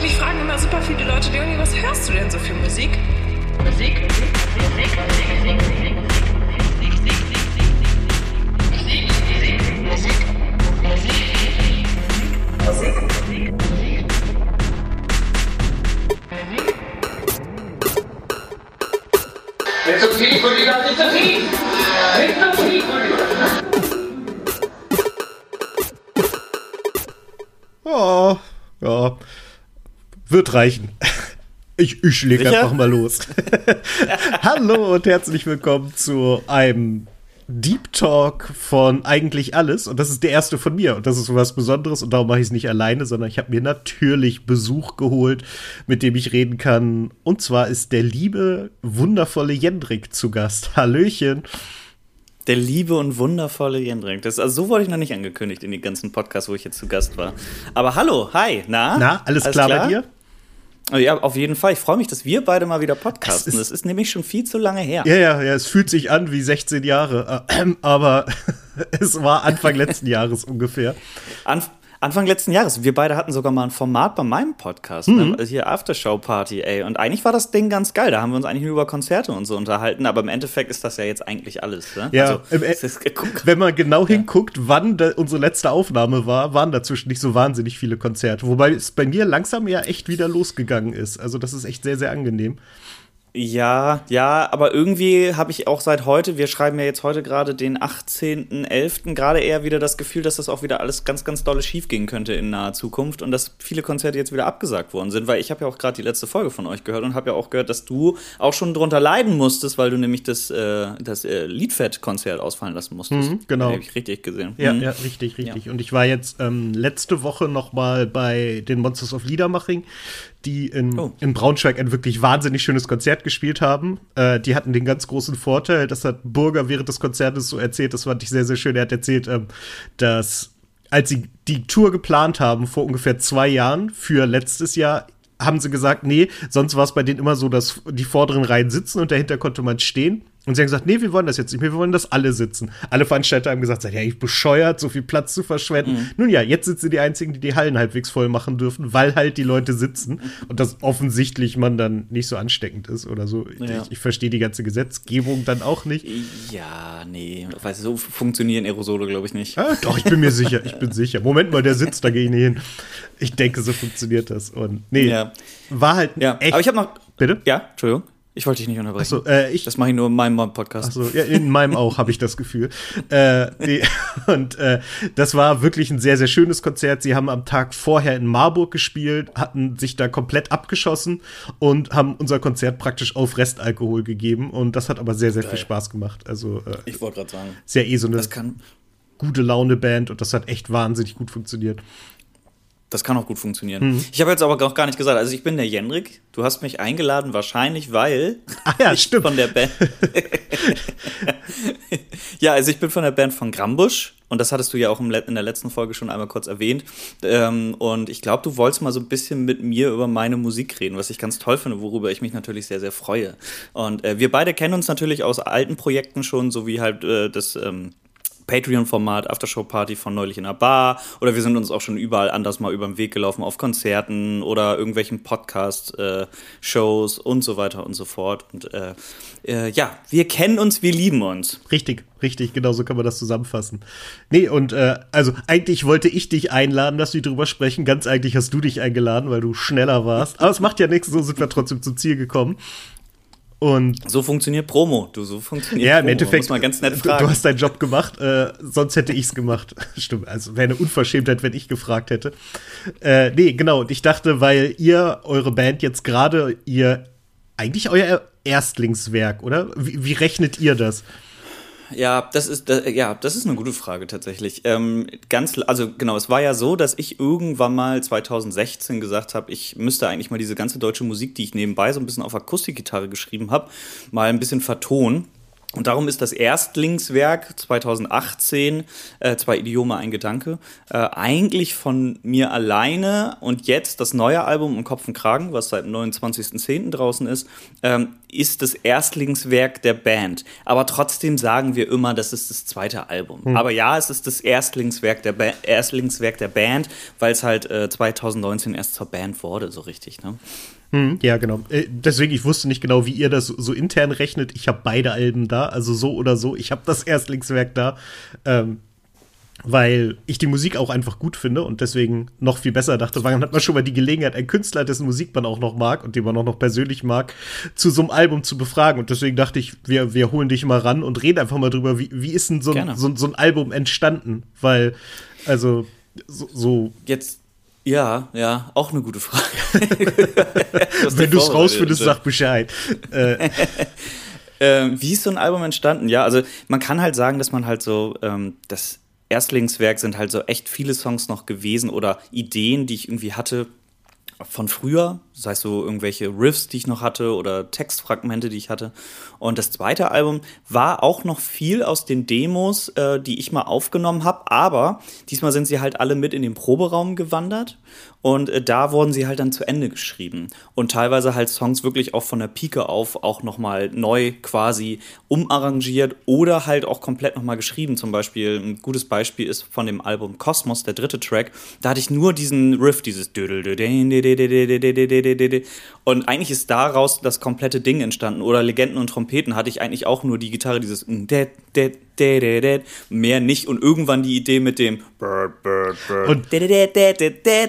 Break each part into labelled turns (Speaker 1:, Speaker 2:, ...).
Speaker 1: Mich fragen immer super viele Leute, Leonie, was hörst du denn so für Musik? Musik, Musik, Musik, Musik, Musik,
Speaker 2: Nicht zu tief, Rüdiger, nicht zu tief! Nicht zu tief, Rüdiger!
Speaker 3: Oh. Wird reichen. Ich, ich leg
Speaker 4: Sicher?
Speaker 3: einfach mal los. Hallo und herzlich willkommen zu einem Deep Talk von eigentlich alles. Und das ist der erste von mir. Und das ist was Besonderes. Und darum mache ich es nicht alleine, sondern ich habe mir natürlich Besuch geholt, mit dem ich reden kann. Und zwar ist der liebe, wundervolle Jendrik zu Gast. Hallöchen.
Speaker 4: Der liebe und wundervolle Jendrik. Das, also so wurde ich noch nicht angekündigt in den ganzen Podcasts, wo ich jetzt zu Gast war. Aber hallo, hi, na?
Speaker 3: Na, alles, klar, bei dir?
Speaker 4: Oh Ja, auf jeden Fall. Ich freue mich, dass wir beide mal wieder podcasten.
Speaker 3: Es ist-
Speaker 4: das ist nämlich schon viel zu lange her.
Speaker 3: Ja, ja, ja, es fühlt sich an wie 16 Jahre, äh, aber es war Anfang letzten Jahres ungefähr.
Speaker 4: Anf Anfang letzten Jahres. Wir beide hatten sogar mal ein Format bei meinem Podcast,
Speaker 3: Mhm.
Speaker 4: ne? Hier Aftershow-Party, ey. Und eigentlich war das Ding ganz geil. Da haben wir uns eigentlich nur über Konzerte und so unterhalten. Aber im Endeffekt ist das ja jetzt eigentlich alles. Ne?
Speaker 3: Ja,
Speaker 4: also,
Speaker 3: E-
Speaker 4: ist, guck,
Speaker 3: Wenn man genau hinguckt, wann unsere letzte Aufnahme war, waren dazwischen nicht so wahnsinnig viele Konzerte. Wobei es bei mir langsam ja echt wieder losgegangen ist. Also das ist echt sehr, sehr angenehm.
Speaker 4: Ja, ja, aber irgendwie habe ich auch seit heute, wir schreiben ja jetzt heute gerade den 18.11., gerade eher wieder das Gefühl, dass das auch wieder alles ganz, ganz dolle schief gehen könnte in naher Zukunft und dass viele Konzerte jetzt wieder abgesagt worden sind, weil ich habe ja auch gerade die letzte Folge von euch gehört und habe ja auch gehört, dass du auch schon drunter leiden musstest, weil du nämlich das, äh, das äh, Liedfett-Konzert ausfallen lassen musstest.
Speaker 3: Mhm, genau.
Speaker 4: Habe ich richtig gesehen.
Speaker 3: Ja,
Speaker 4: Mhm.
Speaker 3: ja, richtig, richtig. Und ich war jetzt ähm, letzte Woche noch mal bei den Monsters of Liedermaching, die in,
Speaker 4: Oh.
Speaker 3: in Braunschweig ein wirklich wahnsinnig schönes Konzert gespielt haben. Äh, die hatten den ganz großen Vorteil, das hat Burger während des Konzertes so erzählt, das fand ich sehr, sehr schön. Er hat erzählt, ähm, dass als sie die Tour geplant haben vor ungefähr zwei Jahren für letztes Jahr, haben sie gesagt, nee, sonst war es bei denen immer so, dass die vorderen Reihen sitzen und dahinter konnte man stehen. Und sie haben gesagt, nee, wir wollen das jetzt nicht mehr, wir wollen, dass alle sitzen. Alle Veranstalter haben gesagt, seid ihr eigentlich bescheuert, so viel Platz zu verschwenden. Nun ja, jetzt sind sie die Einzigen, die die Hallen halbwegs voll machen dürfen, weil halt die Leute sitzen und das offensichtlich man dann nicht so ansteckend ist oder so.
Speaker 4: Ja.
Speaker 3: Ich, ich verstehe die ganze Gesetzgebung dann auch nicht.
Speaker 4: Ja, nee, weißt du, so funktionieren Aerosole, glaube ich nicht.
Speaker 3: Ah, doch, ich bin mir sicher, ich bin sicher. Moment mal, der sitzt, da gehe ich nicht hin. Ich denke, so funktioniert das. Und nee,
Speaker 4: Ja.
Speaker 3: war halt
Speaker 4: Ja,
Speaker 3: echt.
Speaker 4: aber ich habe noch.
Speaker 3: Bitte?
Speaker 4: Ja, Entschuldigung. Ich wollte dich nicht unterbrechen.
Speaker 3: so, äh, ich,
Speaker 4: das mache ich nur in meinem Podcast.
Speaker 3: So, ja, in meinem auch habe ich das Gefühl. Äh, nee, und äh, das war wirklich ein sehr, sehr schönes Konzert. Sie haben am Tag vorher in Marburg gespielt, hatten sich da komplett abgeschossen und haben unser Konzert praktisch auf Restalkohol gegeben. Und das hat aber sehr, sehr viel Spaß gemacht. Also äh,
Speaker 4: Ich wollte gerade sagen.
Speaker 3: ist ja eh so eine
Speaker 4: Das kann,
Speaker 3: gute Laune-Band und das hat echt wahnsinnig gut funktioniert.
Speaker 4: Das kann auch gut funktionieren.
Speaker 3: Mhm.
Speaker 4: Ich habe jetzt aber auch gar nicht gesagt, also ich bin der Jendrik. Du hast mich eingeladen, wahrscheinlich, weil
Speaker 3: Ah ja,
Speaker 4: ich
Speaker 3: stimmt.
Speaker 4: von der Band. ja, also ich bin von der Band von Grambusch. Und das hattest du ja auch in der letzten Folge schon einmal kurz erwähnt. Ähm, und ich glaube, du wolltest mal so ein bisschen mit mir über meine Musik reden, was ich ganz toll finde, worüber ich mich natürlich sehr, sehr freue. Und äh, wir beide kennen uns natürlich aus alten Projekten schon, so wie halt äh, das ähm, Patreon-Format Aftershow-Party von neulich in einer Bar oder wir sind uns auch schon überall anders mal über den Weg gelaufen auf Konzerten oder irgendwelchen Podcast-Shows und so weiter und so fort. Und äh, äh, ja, wir kennen uns, wir lieben uns.
Speaker 3: Richtig, richtig, genau so kann man das zusammenfassen. Nee, und äh, also eigentlich wollte ich dich einladen, dass wir drüber sprechen. Ganz eigentlich hast du dich eingeladen, weil du schneller warst. Aber es macht ja nichts, so sind wir trotzdem zum Ziel gekommen. Und
Speaker 4: So funktioniert Promo, du, so funktioniert
Speaker 3: ja, im
Speaker 4: Promo.
Speaker 3: Endeffekt,
Speaker 4: Muss man ganz nett
Speaker 3: du,
Speaker 4: fragen.
Speaker 3: du hast deinen Job gemacht, äh, sonst hätte ich's gemacht. Stimmt, also wäre eine Unverschämtheit, wenn ich gefragt hätte. Äh, nee, genau, und ich dachte, weil ihr, eure Band jetzt gerade, ihr, eigentlich euer Erstlingswerk, oder? Wie, wie rechnet ihr das?
Speaker 4: Ja, das ist das, ja, das ist eine gute Frage tatsächlich. Ähm, ganz, also genau, es war ja so, dass ich irgendwann mal 2016 gesagt habe, ich müsste eigentlich mal diese ganze deutsche Musik, die ich nebenbei so ein bisschen auf Akustikgitarre geschrieben habe, mal ein bisschen vertonen. Und darum ist das Erstlingswerk 2018, äh, zwei Idiome, ein Gedanke, äh, eigentlich von mir alleine und jetzt das neue Album um Kopf und Kragen, was seit dem 29.10. draußen ist, ähm, ist das Erstlingswerk der Band. Aber trotzdem sagen wir immer, das ist das zweite Album. Hm. Aber ja, es ist das Erstlingswerk der, ba Erstlingswerk der Band, weil es halt äh, 2019 erst zur Band wurde, so richtig. Ne?
Speaker 3: Hm, ja, genau. Äh, deswegen, ich wusste nicht genau, wie ihr das so intern rechnet. Ich habe beide Alben da, also so oder so. Ich habe das Erstlingswerk da, ähm, weil ich die Musik auch einfach gut finde und deswegen noch viel besser dachte. Wann hat man schon mal die Gelegenheit, einen Künstler, dessen Musik man auch noch mag und den man auch noch persönlich mag, zu so einem Album zu befragen. Und deswegen dachte ich, wir, wir holen dich mal ran und reden einfach mal drüber, wie, wie ist denn so ein, so, so ein Album entstanden? Weil, also, so, so.
Speaker 4: Jetzt ja, ja, auch eine gute Frage.
Speaker 3: Wenn du es rausfindest, sag Bescheid.
Speaker 4: äh. ähm, wie ist so ein Album entstanden? Ja, also man kann halt sagen, dass man halt so, ähm, das Erstlingswerk sind halt so echt viele Songs noch gewesen oder Ideen, die ich irgendwie hatte von früher, das heißt so irgendwelche Riffs, die ich noch hatte oder Textfragmente, die ich hatte. Und das zweite Album war auch noch viel aus den Demos, äh, die ich mal aufgenommen habe, aber diesmal sind sie halt alle mit in den Proberaum gewandert und äh, da wurden sie halt dann zu Ende geschrieben. Und teilweise halt Songs wirklich auch von der Pike auf auch nochmal neu quasi umarrangiert oder halt auch komplett nochmal geschrieben. Zum Beispiel, ein gutes Beispiel ist von dem Album Cosmos, der dritte Track. Da hatte ich nur diesen Riff, dieses und eigentlich ist daraus das komplette Ding entstanden. Oder Legenden und Trompeten hatte ich eigentlich auch nur die Gitarre, dieses mehr nicht. Und irgendwann die Idee mit dem
Speaker 3: und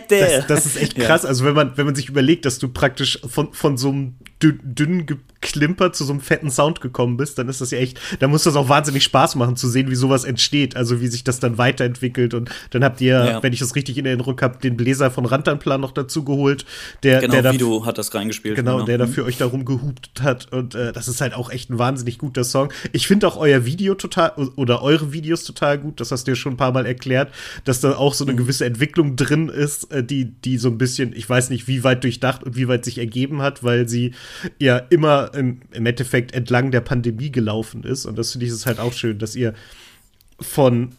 Speaker 3: das, das ist echt krass. Also wenn man, wenn man sich überlegt, dass du praktisch von, von so einem dünnen Klimper zu so einem fetten Sound gekommen bist, dann ist das ja echt, da muss das auch wahnsinnig Spaß machen zu sehen, wie sowas entsteht, also wie sich das dann weiterentwickelt und dann habt ihr, ja. wenn ich das richtig in Erinnerung habe, den Bläser von Rantanplan noch dazu geholt, der
Speaker 4: genau,
Speaker 3: der
Speaker 4: Vido hat das reingespielt.
Speaker 3: Genau, genau. der dafür euch darum gehupt hat und äh, das ist halt auch echt ein wahnsinnig guter Song. Ich finde auch euer Video total oder eure Videos total gut, das hast du ja schon ein paar mal erklärt, dass da auch so eine mhm. gewisse Entwicklung drin ist, äh, die die so ein bisschen, ich weiß nicht, wie weit durchdacht und wie weit sich ergeben hat, weil sie ja immer im, im Endeffekt entlang der Pandemie gelaufen ist. Und das finde ich ist halt auch schön, dass ihr von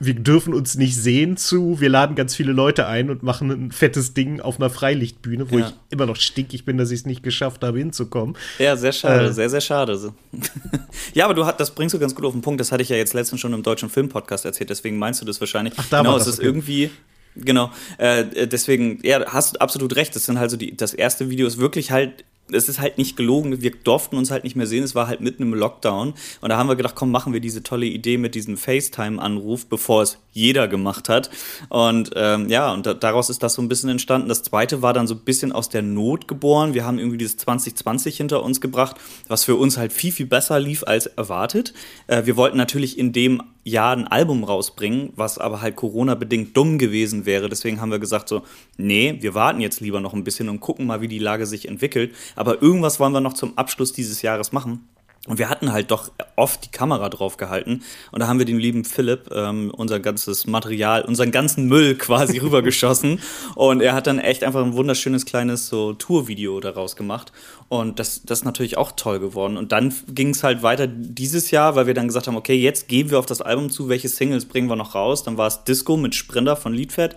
Speaker 3: wir dürfen uns nicht sehen zu, wir laden ganz viele Leute ein und machen ein fettes Ding auf einer Freilichtbühne, wo ja. ich immer noch stinkig bin, dass ich es nicht geschafft habe, hinzukommen.
Speaker 4: Ja, sehr schade, äh, sehr, sehr schade. ja, aber du hat, das bringst du ganz gut auf den Punkt, das hatte ich ja jetzt letztens schon im deutschen Filmpodcast erzählt, deswegen meinst du das wahrscheinlich. Ach, da genau, es ist okay. irgendwie, Genau, äh, deswegen, ja, hast du absolut recht. Das sind halt so die, das erste Video ist wirklich halt es ist halt nicht gelogen, wir durften uns halt nicht mehr sehen, es war halt mitten im Lockdown und da haben wir gedacht, komm, machen wir diese tolle Idee mit diesem FaceTime-Anruf, bevor es jeder gemacht hat und ähm, ja, und da, daraus ist das so ein bisschen entstanden. Das zweite war dann so ein bisschen aus der Not geboren, wir haben irgendwie dieses 2020 hinter uns gebracht, was für uns halt viel, viel besser lief als erwartet. Äh, wir wollten natürlich in dem Jahr ein Album rausbringen, was aber halt Corona-bedingt dumm gewesen wäre. Deswegen haben wir gesagt so, nee, wir warten jetzt lieber noch ein bisschen und gucken mal, wie die Lage sich entwickelt. Aber irgendwas wollen wir noch zum Abschluss dieses Jahres machen. Und wir hatten halt doch oft die Kamera drauf gehalten. Und da haben wir dem lieben Philipp ähm, unser ganzes Material, unseren ganzen Müll quasi rübergeschossen. Und er hat dann echt einfach ein wunderschönes kleines so Tourvideo daraus gemacht. Und das, das ist natürlich auch toll geworden. Und dann ging es halt weiter dieses Jahr, weil wir dann gesagt haben, okay, jetzt gehen wir auf das Album zu, welche Singles bringen wir noch raus. Dann war es Disco mit Sprinter von Liedfett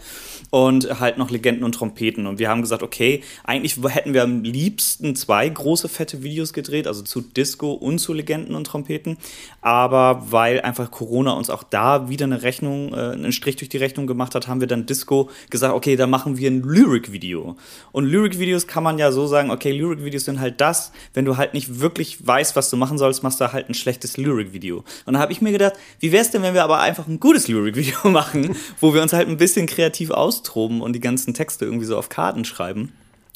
Speaker 4: und halt noch Legenden und Trompeten. Und wir haben gesagt, okay, eigentlich hätten wir am liebsten zwei große fette Videos gedreht, also zu Disco und zu Legenden und Trompeten. Aber weil einfach Corona uns auch da wieder eine Rechnung, äh, einen Strich durch die Rechnung gemacht hat, haben wir dann Disco gesagt, okay, da machen wir ein Lyric-Video. Und Lyric-Videos kann man ja so sagen, okay, Lyric-Videos sind halt das, wenn du halt nicht wirklich weißt, was du machen sollst, machst du halt ein schlechtes Lyric-Video. Und da habe ich mir gedacht, wie wäre es denn, wenn wir aber einfach ein gutes Lyric-Video machen, wo wir uns halt ein bisschen kreativ austoben und die ganzen Texte irgendwie so auf Karten schreiben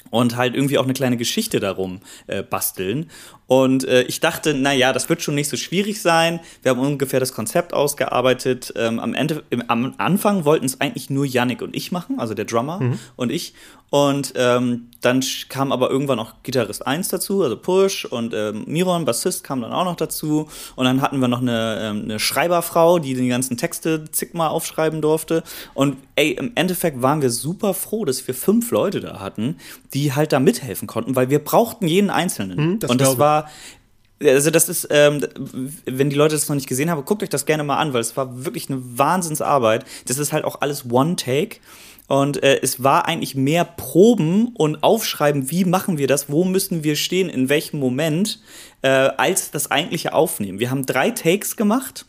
Speaker 4: und halt irgendwie auch eine kleine Geschichte darum äh, basteln. Und äh, ich dachte, na ja, das wird schon nicht so schwierig sein. Wir haben ungefähr das Konzept ausgearbeitet. Ähm, am Ende, im, am Anfang wollten es eigentlich nur Yannick und ich machen, also der Drummer mhm. und ich. Und ähm, dann kam aber irgendwann auch Gitarrist 1 dazu, also Push und ähm, Miron, Bassist, kam dann auch noch dazu. Und dann hatten wir noch eine, ähm, eine Schreiberfrau, die die ganzen Texte zigmal aufschreiben durfte. Und ey, im Endeffekt waren wir super froh, dass wir fünf Leute da hatten, die halt da mithelfen konnten, weil wir brauchten jeden Einzelnen. Mhm, das und das war Also das ist, ähm, wenn die Leute das noch nicht gesehen haben, guckt euch das gerne mal an, weil es war wirklich eine Wahnsinnsarbeit. Das ist halt auch alles One-Take. Und äh, es war eigentlich mehr Proben und Aufschreiben, wie machen wir das, wo müssen wir stehen, in welchem Moment, äh, als das eigentliche Aufnehmen. Wir haben drei Takes gemacht.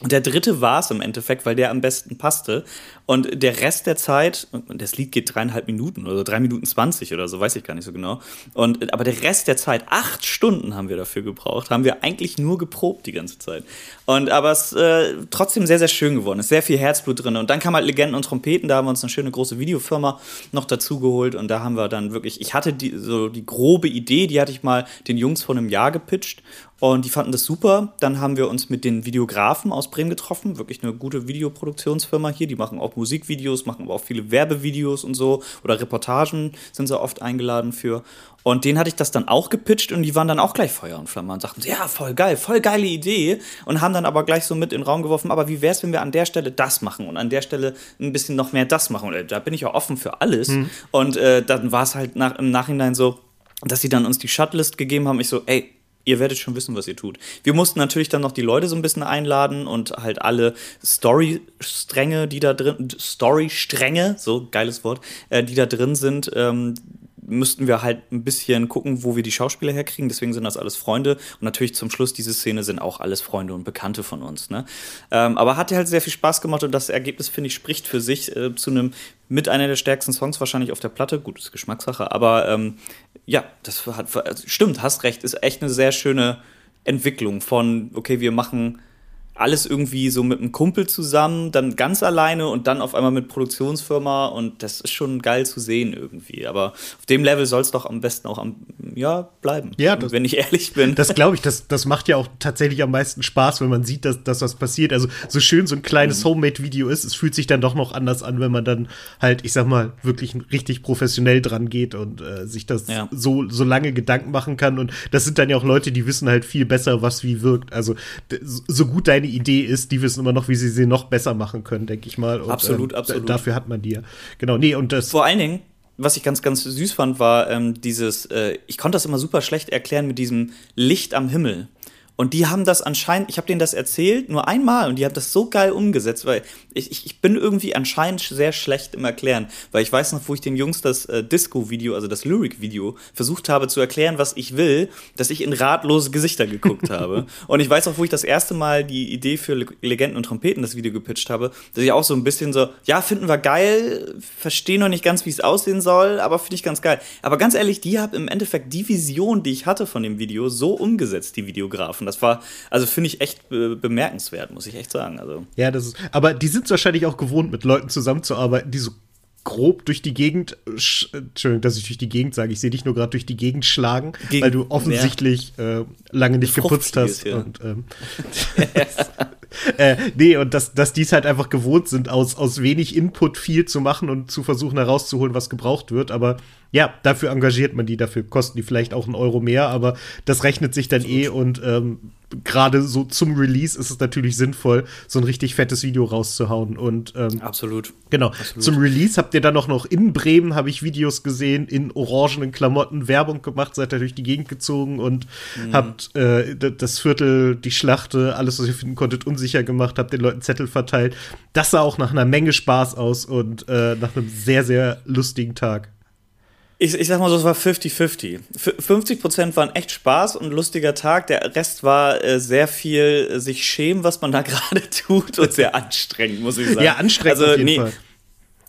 Speaker 4: Und der dritte war es im Endeffekt, weil der am besten passte. Und der Rest der Zeit, das Lied geht dreieinhalb Minuten oder drei Minuten zwanzig oder so, weiß ich gar nicht so genau. Und, aber der Rest der Zeit, acht Stunden haben wir dafür gebraucht, haben wir eigentlich nur geprobt die ganze Zeit. Und aber es äh, trotzdem sehr, sehr schön geworden. Es ist sehr viel Herzblut drin. Und dann kam halt Legenden und Trompeten, da haben wir uns eine schöne große Videofirma noch dazu geholt. Und da haben wir dann wirklich, ich hatte die, so die grobe Idee, die hatte ich mal den Jungs vor einem Jahr gepitcht. Und die fanden das super. Dann haben wir uns mit den Videografen aus Bremen getroffen. Wirklich eine gute Videoproduktionsfirma hier. Die machen auch Musikvideos, machen aber auch viele Werbevideos und so. Oder Reportagen sind sie oft eingeladen für. Und denen hatte ich das dann auch gepitcht und die waren dann auch gleich Feuer und Flamme und sagten, ja, voll geil, voll geile Idee. Und haben dann aber gleich so mit in den Raum geworfen, aber wie wäre es, wenn wir an der Stelle das machen und an der Stelle ein bisschen noch mehr das machen? Und äh, da bin ich ja offen für alles. Mhm. Und äh, dann war es halt nach, im Nachhinein so, dass sie dann uns die Shutlist gegeben haben. Ich so, ey, ihr werdet schon wissen, was ihr tut. Wir mussten natürlich dann noch die Leute so ein bisschen einladen und halt alle Story-Stränge, die da drin, Story-Stränge, so geiles Wort, äh, die da drin sind, ähm, müssten wir halt ein bisschen gucken, wo wir die Schauspieler herkriegen. Deswegen sind das alles Freunde. Und natürlich zum Schluss diese Szene sind auch alles Freunde und Bekannte von uns. Ne? Ähm, aber hat halt sehr viel Spaß gemacht und das Ergebnis, finde ich, spricht für sich äh, zu einem mit einer der stärksten Songs wahrscheinlich auf der Platte. Gut, ist Geschmackssache, aber ähm, ja, das hat, also stimmt, hast recht, ist echt eine sehr schöne Entwicklung von, okay, wir machen alles irgendwie so mit einem Kumpel zusammen, dann ganz alleine und dann auf einmal mit Produktionsfirma und das ist schon geil zu sehen irgendwie. Aber auf dem Level soll es doch am besten auch am, ja, bleiben.
Speaker 3: Ja, das,
Speaker 4: wenn ich ehrlich bin.
Speaker 3: Das glaube ich, das, das macht ja auch tatsächlich am meisten Spaß, wenn man sieht, dass, dass was passiert. Also so schön so ein kleines mhm. Homemade-Video ist, es fühlt sich dann doch noch anders an, wenn man dann halt, ich sag mal, wirklich richtig professionell dran geht und äh, sich das ja. so, so lange Gedanken machen kann. Und das sind dann ja auch Leute, die wissen halt viel besser, was wie wirkt. Also so gut deine Idee ist, die wissen immer noch, wie sie sie noch besser machen können, denke ich mal. Und,
Speaker 4: absolut, ähm, absolut.
Speaker 3: Dafür hat man die ja. Genau, nee, und das.
Speaker 4: Vor allen Dingen, was ich ganz, ganz süß fand, war ähm, dieses, äh, ich konnte das immer super schlecht erklären mit diesem Licht am Himmel. Und die haben das anscheinend, ich habe denen das erzählt, nur einmal und die haben das so geil umgesetzt, weil ich, ich, ich bin irgendwie anscheinend sehr schlecht im Erklären, weil ich weiß noch, wo ich den Jungs das äh, Disco-Video, also das Lyric-Video, versucht habe zu erklären, was ich will, dass ich in ratlose Gesichter geguckt habe. Und ich weiß auch, wo ich das erste Mal die Idee für Legenden und Trompeten das Video gepitcht habe, dass ich auch so ein bisschen so, ja, finden wir geil, verstehe noch nicht ganz, wie es aussehen soll, aber finde ich ganz geil. Aber ganz ehrlich, die haben im Endeffekt die Vision, die ich hatte von dem Video, so umgesetzt, die Videografen. Das war, also finde ich echt be bemerkenswert, muss ich echt sagen. Also.
Speaker 3: Ja, das ist, aber die sind wahrscheinlich auch gewohnt, mit Leuten zusammenzuarbeiten, die so grob durch die Gegend, Entschuldigung, dass ich durch die Gegend sage, ich sehe dich nur gerade durch die Gegend schlagen, Gegen, weil du offensichtlich ja. äh, lange nicht geputzt hast. Ja. Und, ähm, äh, nee, und dass, dass die es halt einfach gewohnt sind, aus, aus wenig Input viel zu machen und zu versuchen herauszuholen, was gebraucht wird. Aber ja, dafür engagiert man die, dafür kosten die vielleicht auch einen Euro mehr, aber das rechnet sich dann eh und ähm, gerade so zum Release ist es natürlich sinnvoll, so ein richtig fettes Video rauszuhauen. Und ähm,
Speaker 4: absolut.
Speaker 3: Genau.
Speaker 4: Absolut.
Speaker 3: Zum Release habt ihr dann auch noch in Bremen habe ich Videos gesehen, in orangenen Klamotten Werbung gemacht, seid ihr durch die Gegend gezogen und mhm. habt äh, das Viertel, die Schlachte, alles, was ihr finden konntet, unsicher gemacht, habt den Leuten Zettel verteilt. Das sah auch nach einer Menge Spaß aus und äh, nach einem sehr, sehr lustigen Tag
Speaker 4: ich, ich sag mal so, es war 50-50. 50 Prozent waren echt Spaß und lustiger Tag. Der Rest war äh, sehr viel äh, sich schämen, was man da gerade tut und sehr anstrengend, muss ich sagen.
Speaker 3: Ja, anstrengend also, auf jeden nee, Fall.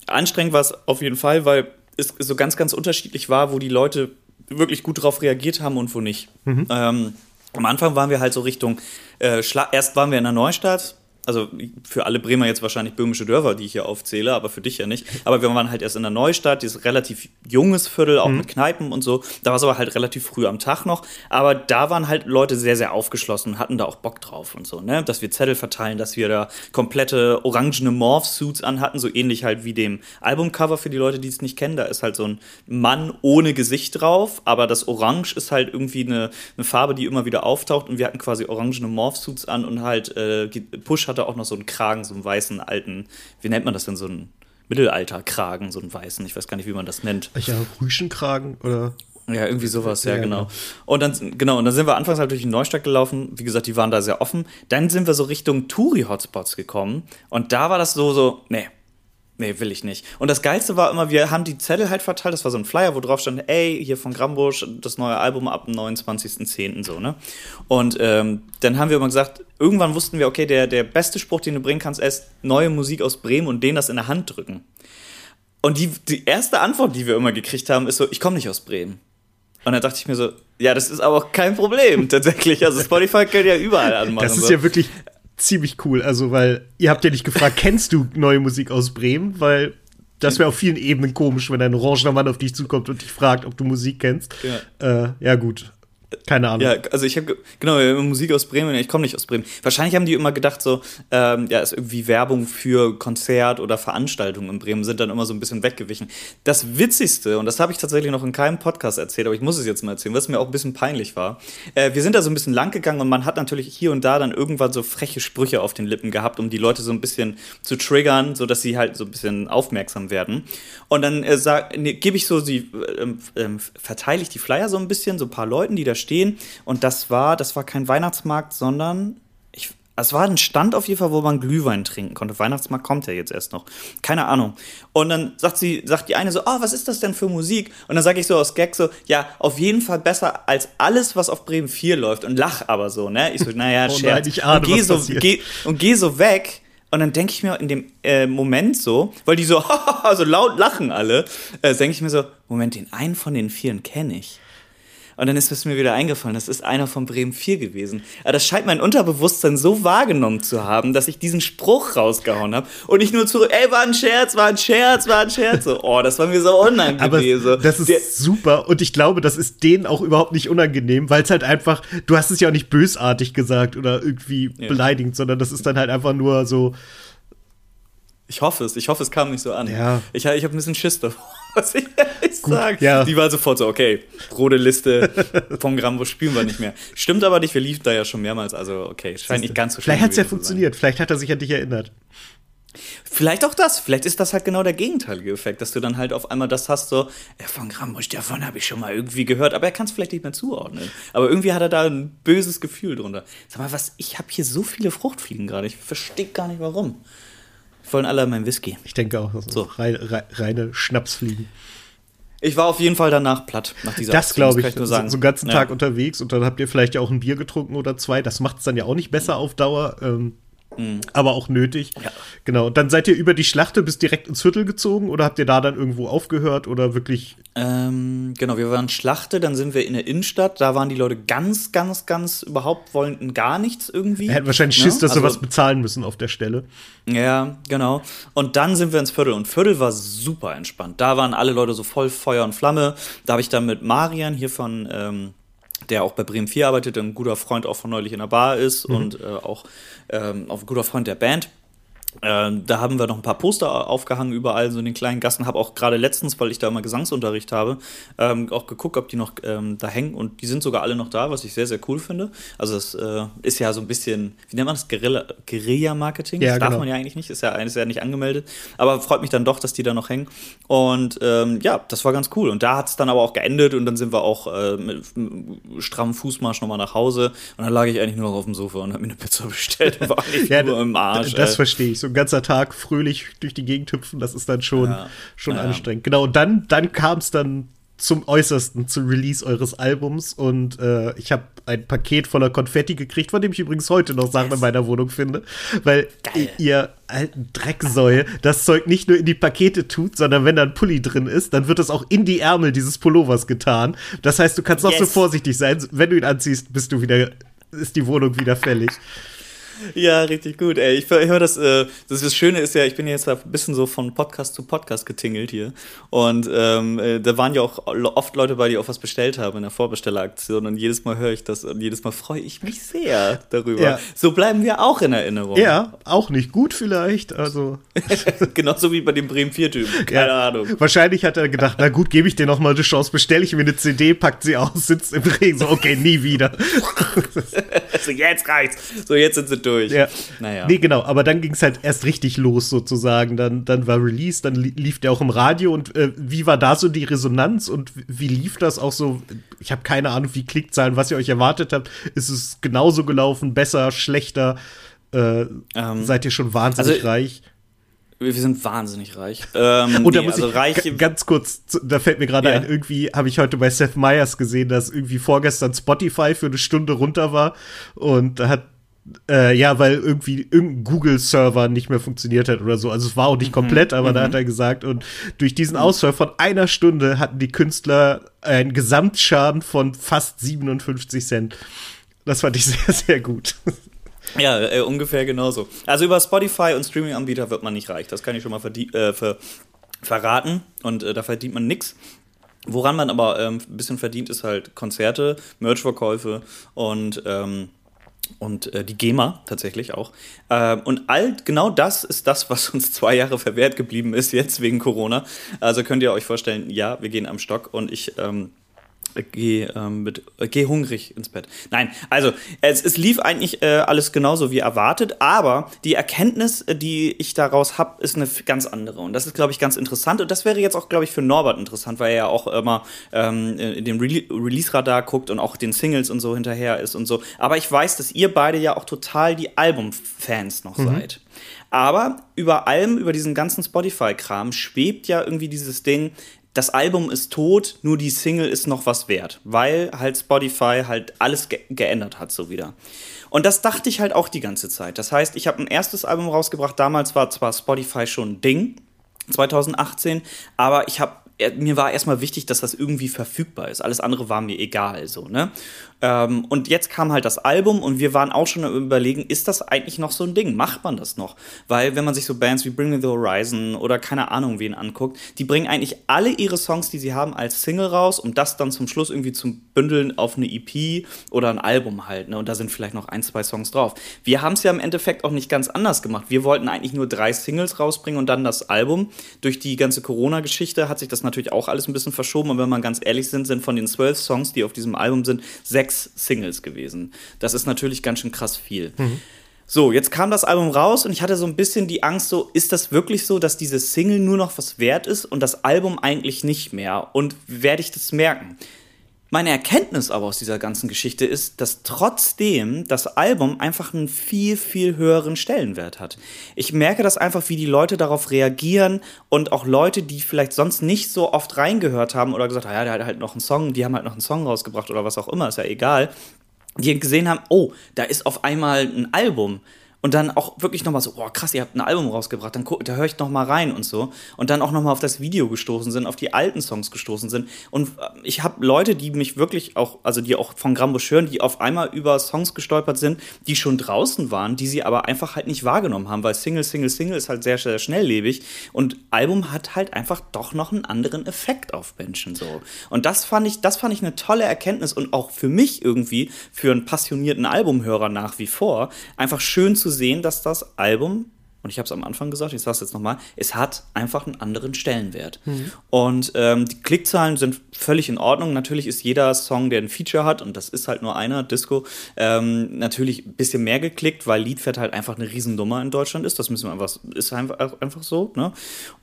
Speaker 4: Anstrengend war es auf jeden Fall, weil es so ganz, ganz unterschiedlich war, wo die Leute wirklich gut darauf reagiert haben und wo nicht. Mhm. Ähm, am Anfang waren wir halt so Richtung, äh, erst waren wir in der Neustadt, also für alle Bremer jetzt wahrscheinlich böhmische Dörfer, die ich hier aufzähle, aber für dich ja nicht. Aber wir waren halt erst in der Neustadt, dieses relativ junges Viertel, auch mhm. mit Kneipen und so. Da war es aber halt relativ früh am Tag noch. Aber da waren halt Leute sehr, sehr aufgeschlossen, hatten da auch Bock drauf und so, ne? Dass wir Zettel verteilen, dass wir da komplette orangene Morph-Suits anhatten, so ähnlich halt wie dem Albumcover für die Leute, die es nicht kennen. Da ist halt so ein Mann ohne Gesicht drauf, aber das Orange ist halt irgendwie eine, eine Farbe, die immer wieder auftaucht und wir hatten quasi orangene Morph-Suits an und halt äh, Push hatte auch noch so einen Kragen, so einen weißen alten, wie nennt man das denn, so einen Mittelalterkragen, so einen weißen, ich weiß gar nicht, wie man das nennt.
Speaker 3: Ja, Rüschenkragen oder?
Speaker 4: Ja, irgendwie sowas, ja, ja genau. Und dann, genau, und dann sind wir anfangs halt durch die Neustadt gelaufen. Wie gesagt, die waren da sehr offen. Dann sind wir so Richtung Touri-Hotspots gekommen. Und da war das so, so, nee, Nee, will ich nicht. Und das Geilste war immer, wir haben die Zettel halt verteilt. Das war so ein Flyer, wo drauf stand, ey, hier von Grambusch, das neue Album ab dem 29.10. so, ne? Und ähm, dann haben wir immer gesagt, irgendwann wussten wir, okay, der, der beste Spruch, den du bringen kannst, ist neue Musik aus Bremen und denen das in der Hand drücken. Und die, die erste Antwort, die wir immer gekriegt haben, ist so, ich komme nicht aus Bremen. Und dann dachte ich mir so, ja, das ist aber auch kein Problem tatsächlich. Also Spotify kann ja überall anmachen.
Speaker 3: Das ist so. ja wirklich ziemlich cool. Also, weil ihr habt ja nicht gefragt, kennst du neue Musik aus Bremen? Weil das wäre auf vielen Ebenen komisch, wenn ein orangener Mann auf dich zukommt und dich fragt, ob du Musik kennst. Ja, äh, ja gut. Keine Ahnung.
Speaker 4: Ja, also ich habe genau Musik aus Bremen. Ich komme nicht aus Bremen. Wahrscheinlich haben die immer gedacht so, ähm, ja, ist irgendwie Werbung für Konzert oder Veranstaltungen in Bremen sind dann immer so ein bisschen weggewichen. Das Witzigste und das habe ich tatsächlich noch in keinem Podcast erzählt, aber ich muss es jetzt mal erzählen, was mir auch ein bisschen peinlich war. Äh, wir sind da so ein bisschen lang gegangen und man hat natürlich hier und da dann irgendwann so freche Sprüche auf den Lippen gehabt, um die Leute so ein bisschen zu triggern, so dass sie halt so ein bisschen aufmerksam werden. Und dann äh, ne, gebe ich so die äh, verteile ich die Flyer so ein bisschen so ein paar Leuten, die da stehen. Und das war, das war kein Weihnachtsmarkt, sondern ich, es war ein Stand auf jeden Fall, wo man Glühwein trinken konnte. Weihnachtsmarkt kommt ja jetzt erst noch. Keine Ahnung. Und dann sagt sie, sagt die eine so, oh, was ist das denn für Musik? Und dann sage ich so aus Gag so, ja, auf jeden Fall besser als alles, was auf Bremen 4 läuft. Und lach aber so, ne? Ich so, naja,
Speaker 3: oh
Speaker 4: Scherz.
Speaker 3: Nein, ich ahne,
Speaker 4: und, geh so, geh, und geh so weg. Und dann denke ich mir in dem äh, Moment so, weil die so, so laut lachen alle, äh, denke ich mir so, Moment, den einen von den vieren kenne ich. Und dann ist es mir wieder eingefallen, das ist einer von Bremen 4 gewesen. Aber das scheint mein Unterbewusstsein so wahrgenommen zu haben, dass ich diesen Spruch rausgehauen habe und ich nur zurück, ey, war ein Scherz, war ein Scherz, war ein Scherz. So, oh, das war mir so unangenehm. Aber
Speaker 3: das ist Der, super und ich glaube, das ist denen auch überhaupt nicht unangenehm, weil es halt einfach, du hast es ja auch nicht bösartig gesagt oder irgendwie ja. beleidigend, sondern das ist dann halt einfach nur so,
Speaker 4: ich hoffe es. Ich hoffe, es kam nicht so an.
Speaker 3: Ja.
Speaker 4: Ich, ich habe ein bisschen Schiss davor, was ich sage. Ja. Die war sofort so, okay, rote Liste von Grambo spielen wir nicht mehr. Stimmt aber nicht, wir liefen da ja schon mehrmals. Also, okay, scheint nicht ganz so
Speaker 3: schlimm Vielleicht hat es ja funktioniert. Vielleicht hat er sich an dich erinnert.
Speaker 4: Vielleicht auch das. Vielleicht ist das halt genau der gegenteilige Effekt, dass du dann halt auf einmal das hast, so, ja, von Grambusch, davon habe ich schon mal irgendwie gehört, aber er kann es vielleicht nicht mehr zuordnen. Aber irgendwie hat er da ein böses Gefühl drunter. Sag mal, was, ich habe hier so viele Fruchtfliegen gerade. Ich verstehe gar nicht warum wollen alle meinen Whisky.
Speaker 3: Ich denke auch, so. reine, reine Schnapsfliegen.
Speaker 4: Ich war auf jeden Fall danach platt nach dieser
Speaker 3: Das glaube ich. ich so, so einen ganzen Tag ja. unterwegs und dann habt ihr vielleicht ja auch ein Bier getrunken oder zwei. Das macht es dann ja auch nicht besser auf Dauer. Ähm, Mhm. Aber auch nötig. Ja. Genau. Und dann seid ihr über die Schlachte bis direkt ins Viertel gezogen oder habt ihr da dann irgendwo aufgehört oder wirklich?
Speaker 4: Ähm, genau, wir waren Schlachte, dann sind wir in der Innenstadt. Da waren die Leute ganz, ganz, ganz überhaupt wollten gar nichts irgendwie.
Speaker 3: Er hätte wahrscheinlich Schiss, ja? dass also, sie was bezahlen müssen auf der Stelle.
Speaker 4: Ja, genau. Und dann sind wir ins Viertel und Viertel war super entspannt. Da waren alle Leute so voll Feuer und Flamme. Da habe ich dann mit Marian hier von ähm, der auch bei Bremen 4 arbeitet, ein guter Freund auch von neulich in der Bar ist mhm. und äh, auch, ähm, auch ein guter Freund der Band. Ähm, da haben wir noch ein paar Poster aufgehangen überall, so in den kleinen Gassen. Habe auch gerade letztens, weil ich da immer Gesangsunterricht habe, ähm, auch geguckt, ob die noch ähm, da hängen. Und die sind sogar alle noch da, was ich sehr, sehr cool finde. Also das äh, ist ja so ein bisschen, wie nennt man das? Guerilla-Marketing? Ja, das darf genau. man ja eigentlich nicht, ist ja, ist ja nicht angemeldet. Aber freut mich dann doch, dass die da noch hängen. Und ähm, ja, das war ganz cool. Und da hat es dann aber auch geendet und dann sind wir auch äh, mit strammem Fußmarsch nochmal nach Hause. Und dann lag ich eigentlich nur noch auf dem Sofa und habe mir eine Pizza bestellt und war eigentlich
Speaker 3: ja, nur im Arsch. Das verstehe ich so ein ganzer Tag fröhlich durch die Gegend hüpfen, das ist dann schon, ja. schon ja. anstrengend. Genau, und dann, dann kam es dann zum Äußersten, zum Release eures Albums und äh, ich habe ein Paket voller Konfetti gekriegt, von dem ich übrigens heute noch Sachen yes. in meiner Wohnung finde, weil Geil. ihr alten Drecksäue das Zeug nicht nur in die Pakete tut, sondern wenn da ein Pulli drin ist, dann wird es auch in die Ärmel dieses Pullovers getan. Das heißt, du kannst yes. auch so vorsichtig sein, wenn du ihn anziehst, bist du wieder ist die Wohnung wieder fällig.
Speaker 4: Ja, richtig gut. Ey, ich höre das, äh, das, das Schöne ist ja, ich bin jetzt ein bisschen so von Podcast zu Podcast getingelt hier. Und ähm, äh, da waren ja auch oft Leute bei, die auch was bestellt haben in der Vorbestelleraktion. Und jedes Mal höre ich das und jedes Mal freue ich mich sehr darüber. Ja. So bleiben wir auch in Erinnerung.
Speaker 3: Ja, auch nicht gut vielleicht. Also.
Speaker 4: Genauso wie bei dem Bremen 4-Typen. Keine ja. Ahnung.
Speaker 3: Wahrscheinlich hat er gedacht, na gut, gebe ich dir nochmal eine Chance, bestelle ich mir eine CD, packt sie aus, sitzt im Regen. So, okay, nie wieder.
Speaker 4: so, jetzt reicht's. So, jetzt sind sie durch durch.
Speaker 3: Ja.
Speaker 4: Naja.
Speaker 3: Nee, genau, aber dann ging es halt erst richtig los sozusagen. Dann, dann war Release, dann li lief der auch im Radio und äh, wie war da so die Resonanz und wie lief das auch so? Ich habe keine Ahnung, wie Klickzahlen, was ihr euch erwartet habt. Ist es genauso gelaufen, besser, schlechter? Äh,
Speaker 4: Ähm,
Speaker 3: seid ihr schon wahnsinnig
Speaker 4: also-
Speaker 3: reich?
Speaker 4: Wir sind wahnsinnig reich. Ähm,
Speaker 3: Und da
Speaker 4: nee,
Speaker 3: muss
Speaker 4: also
Speaker 3: ich
Speaker 4: reich.
Speaker 3: ganz kurz, da fällt mir gerade
Speaker 4: Ja.
Speaker 3: ein, irgendwie habe ich heute bei Seth Meyers gesehen, dass irgendwie vorgestern Spotify für eine Stunde runter war und da hat äh, ja, weil irgendwie irgendein Google-Server nicht mehr funktioniert hat oder so. Also es war auch
Speaker 4: Mhm.
Speaker 3: nicht komplett, aber da hat er gesagt, und durch diesen Ausfall von einer Stunde hatten die Künstler einen Gesamtschaden von fast 57 Cent. Das fand ich sehr, sehr gut.
Speaker 4: Ja, äh, ungefähr genauso. Also über Spotify und Streaming-Anbieter wird man nicht reich. Das kann ich schon mal äh, ver verraten. Und äh, da verdient man nichts. Woran man aber ähm, ein bisschen verdient, ist halt Konzerte, Merchverkäufe und ähm, und äh, die GEMA tatsächlich auch. Ähm, und all genau das ist das, was uns zwei Jahre verwehrt geblieben ist jetzt wegen Corona. Also könnt ihr euch vorstellen, ja, wir gehen am Stock und ich ähm, Geh, ähm, mit, äh, geh hungrig ins Bett. Nein, also es, es lief eigentlich äh, alles genauso wie erwartet, aber die Erkenntnis, äh, die ich daraus habe, ist eine ganz andere. Und das ist, glaube ich, ganz interessant. Und das wäre jetzt auch, glaube ich, für Norbert interessant, weil er ja auch immer ähm, in dem Rele Release-Radar guckt und auch den Singles und so hinterher ist und so. Aber ich weiß, dass ihr beide ja auch total die Album-Fans noch seid. Aber über allem, über diesen ganzen Spotify-Kram schwebt ja irgendwie dieses Ding, das Album ist tot, nur die Single ist noch was wert, weil halt Spotify halt alles ge geändert hat so wieder. Und das dachte ich halt auch die ganze Zeit. Das heißt, ich habe ein erstes Album rausgebracht, damals war zwar Spotify schon ein Ding, 2018, aber ich habe mir war erstmal wichtig, dass das irgendwie verfügbar ist. Alles andere war mir egal, so, ne? Ähm, und jetzt kam halt das Album und wir waren auch schon am überlegen, ist das eigentlich noch so ein Ding? Macht man das noch? Weil wenn man sich so Bands wie Bring Me the Horizon oder keine Ahnung wen anguckt, die bringen eigentlich alle ihre Songs, die sie haben, als Single raus, um das dann zum Schluss irgendwie zu bündeln auf eine EP oder ein Album halt, ne? Und da sind vielleicht noch ein, zwei Songs drauf. Wir haben es ja im Endeffekt auch nicht ganz anders gemacht. Wir wollten eigentlich nur drei Singles rausbringen und dann das Album. Durch die ganze Corona-Geschichte hat sich das natürlich auch alles ein bisschen verschoben. Und wenn man ganz ehrlich sind, sind von den zwölf Songs, die auf diesem Album sind, sechs Singles gewesen. Das ist natürlich ganz schön krass viel. So, jetzt kam das Album raus und ich hatte so ein bisschen die Angst, so, ist das wirklich so, dass diese Single nur noch was wert ist und das Album eigentlich nicht mehr? Und werde ich das merken? Meine Erkenntnis aber aus dieser ganzen Geschichte ist, dass trotzdem das Album einfach einen viel, viel höheren Stellenwert hat. Ich merke das einfach, wie die Leute darauf reagieren und auch Leute, die vielleicht sonst nicht so oft reingehört haben oder gesagt haben, ja, der hat halt noch einen Song, die haben halt noch einen Song rausgebracht oder was auch immer, ist ja egal, die gesehen haben, oh, da ist auf einmal ein Album. Und dann auch wirklich nochmal so, oh krass, ihr habt ein Album rausgebracht, dann da höre ich nochmal rein und so. Und dann auch nochmal auf das Video gestoßen sind, auf die alten Songs gestoßen sind. Und äh, ich habe Leute, die mich wirklich auch, also die auch von Grambusch hören, die auf einmal über Songs gestolpert sind, die schon draußen waren, die sie aber einfach halt nicht wahrgenommen haben, weil Single, Single, Single ist halt sehr, sehr schnelllebig. Und Album hat halt einfach doch noch einen anderen Effekt auf Menschen so. Und das fand ich, das fand ich eine tolle Erkenntnis und auch für mich irgendwie, für einen passionierten Albumhörer nach wie vor, einfach schön zu sehen, dass das Album, und ich habe es am Anfang gesagt, ich sage es jetzt nochmal, es hat einfach einen anderen Stellenwert. Und ähm, die Klickzahlen sind völlig in Ordnung. Natürlich ist jeder Song, der ein Feature hat, und das ist halt nur einer, Disco, ähm, natürlich ein bisschen mehr geklickt, weil Liedfett halt einfach eine Riesennummer in Deutschland ist. Das müssen wir einfach, ist einfach, einfach so. Ne?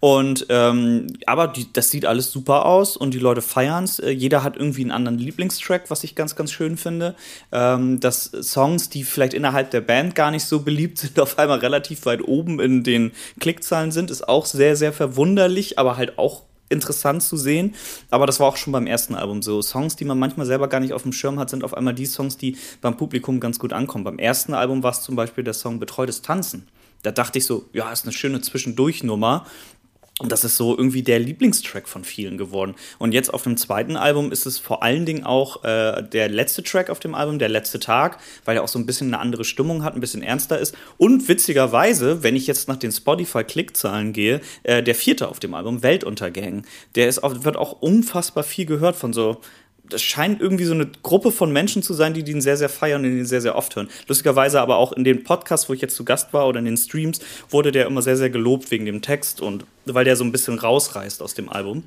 Speaker 4: Und ähm, aber die, das sieht alles super aus und die Leute feiern es. Jeder hat irgendwie einen anderen Lieblingstrack, was ich ganz, ganz schön finde. Ähm, dass Songs, die vielleicht innerhalb der Band gar nicht so beliebt sind, auf einmal relativ weit oben in den Klickzahlen sind, ist auch sehr, sehr verwunderlich, aber halt auch interessant zu sehen. Aber das war auch schon beim ersten Album so. Songs, die man manchmal selber gar nicht auf dem Schirm hat, sind auf einmal die Songs, die beim Publikum ganz gut ankommen. Beim ersten Album war es zum Beispiel der Song Betreutes Tanzen. Da dachte ich so, ja, ist eine schöne Zwischendurchnummer. Und das ist so irgendwie der Lieblingstrack von vielen geworden. Und jetzt auf dem zweiten Album ist es vor allen Dingen auch äh, der letzte Track auf dem Album, der letzte Tag, weil er auch so ein bisschen eine andere Stimmung hat, ein bisschen ernster ist. Und witzigerweise, wenn ich jetzt nach den Spotify-Klickzahlen gehe, äh, der vierte auf dem Album, Weltuntergang, der ist auch, wird auch unfassbar viel gehört von so das scheint irgendwie so eine Gruppe von Menschen zu sein, die den sehr, sehr feiern und den sehr, sehr oft hören. Lustigerweise aber auch in den Podcasts, wo ich jetzt zu Gast war oder in den Streams, wurde der immer sehr, sehr gelobt wegen dem Text und weil der so ein bisschen rausreißt aus dem Album.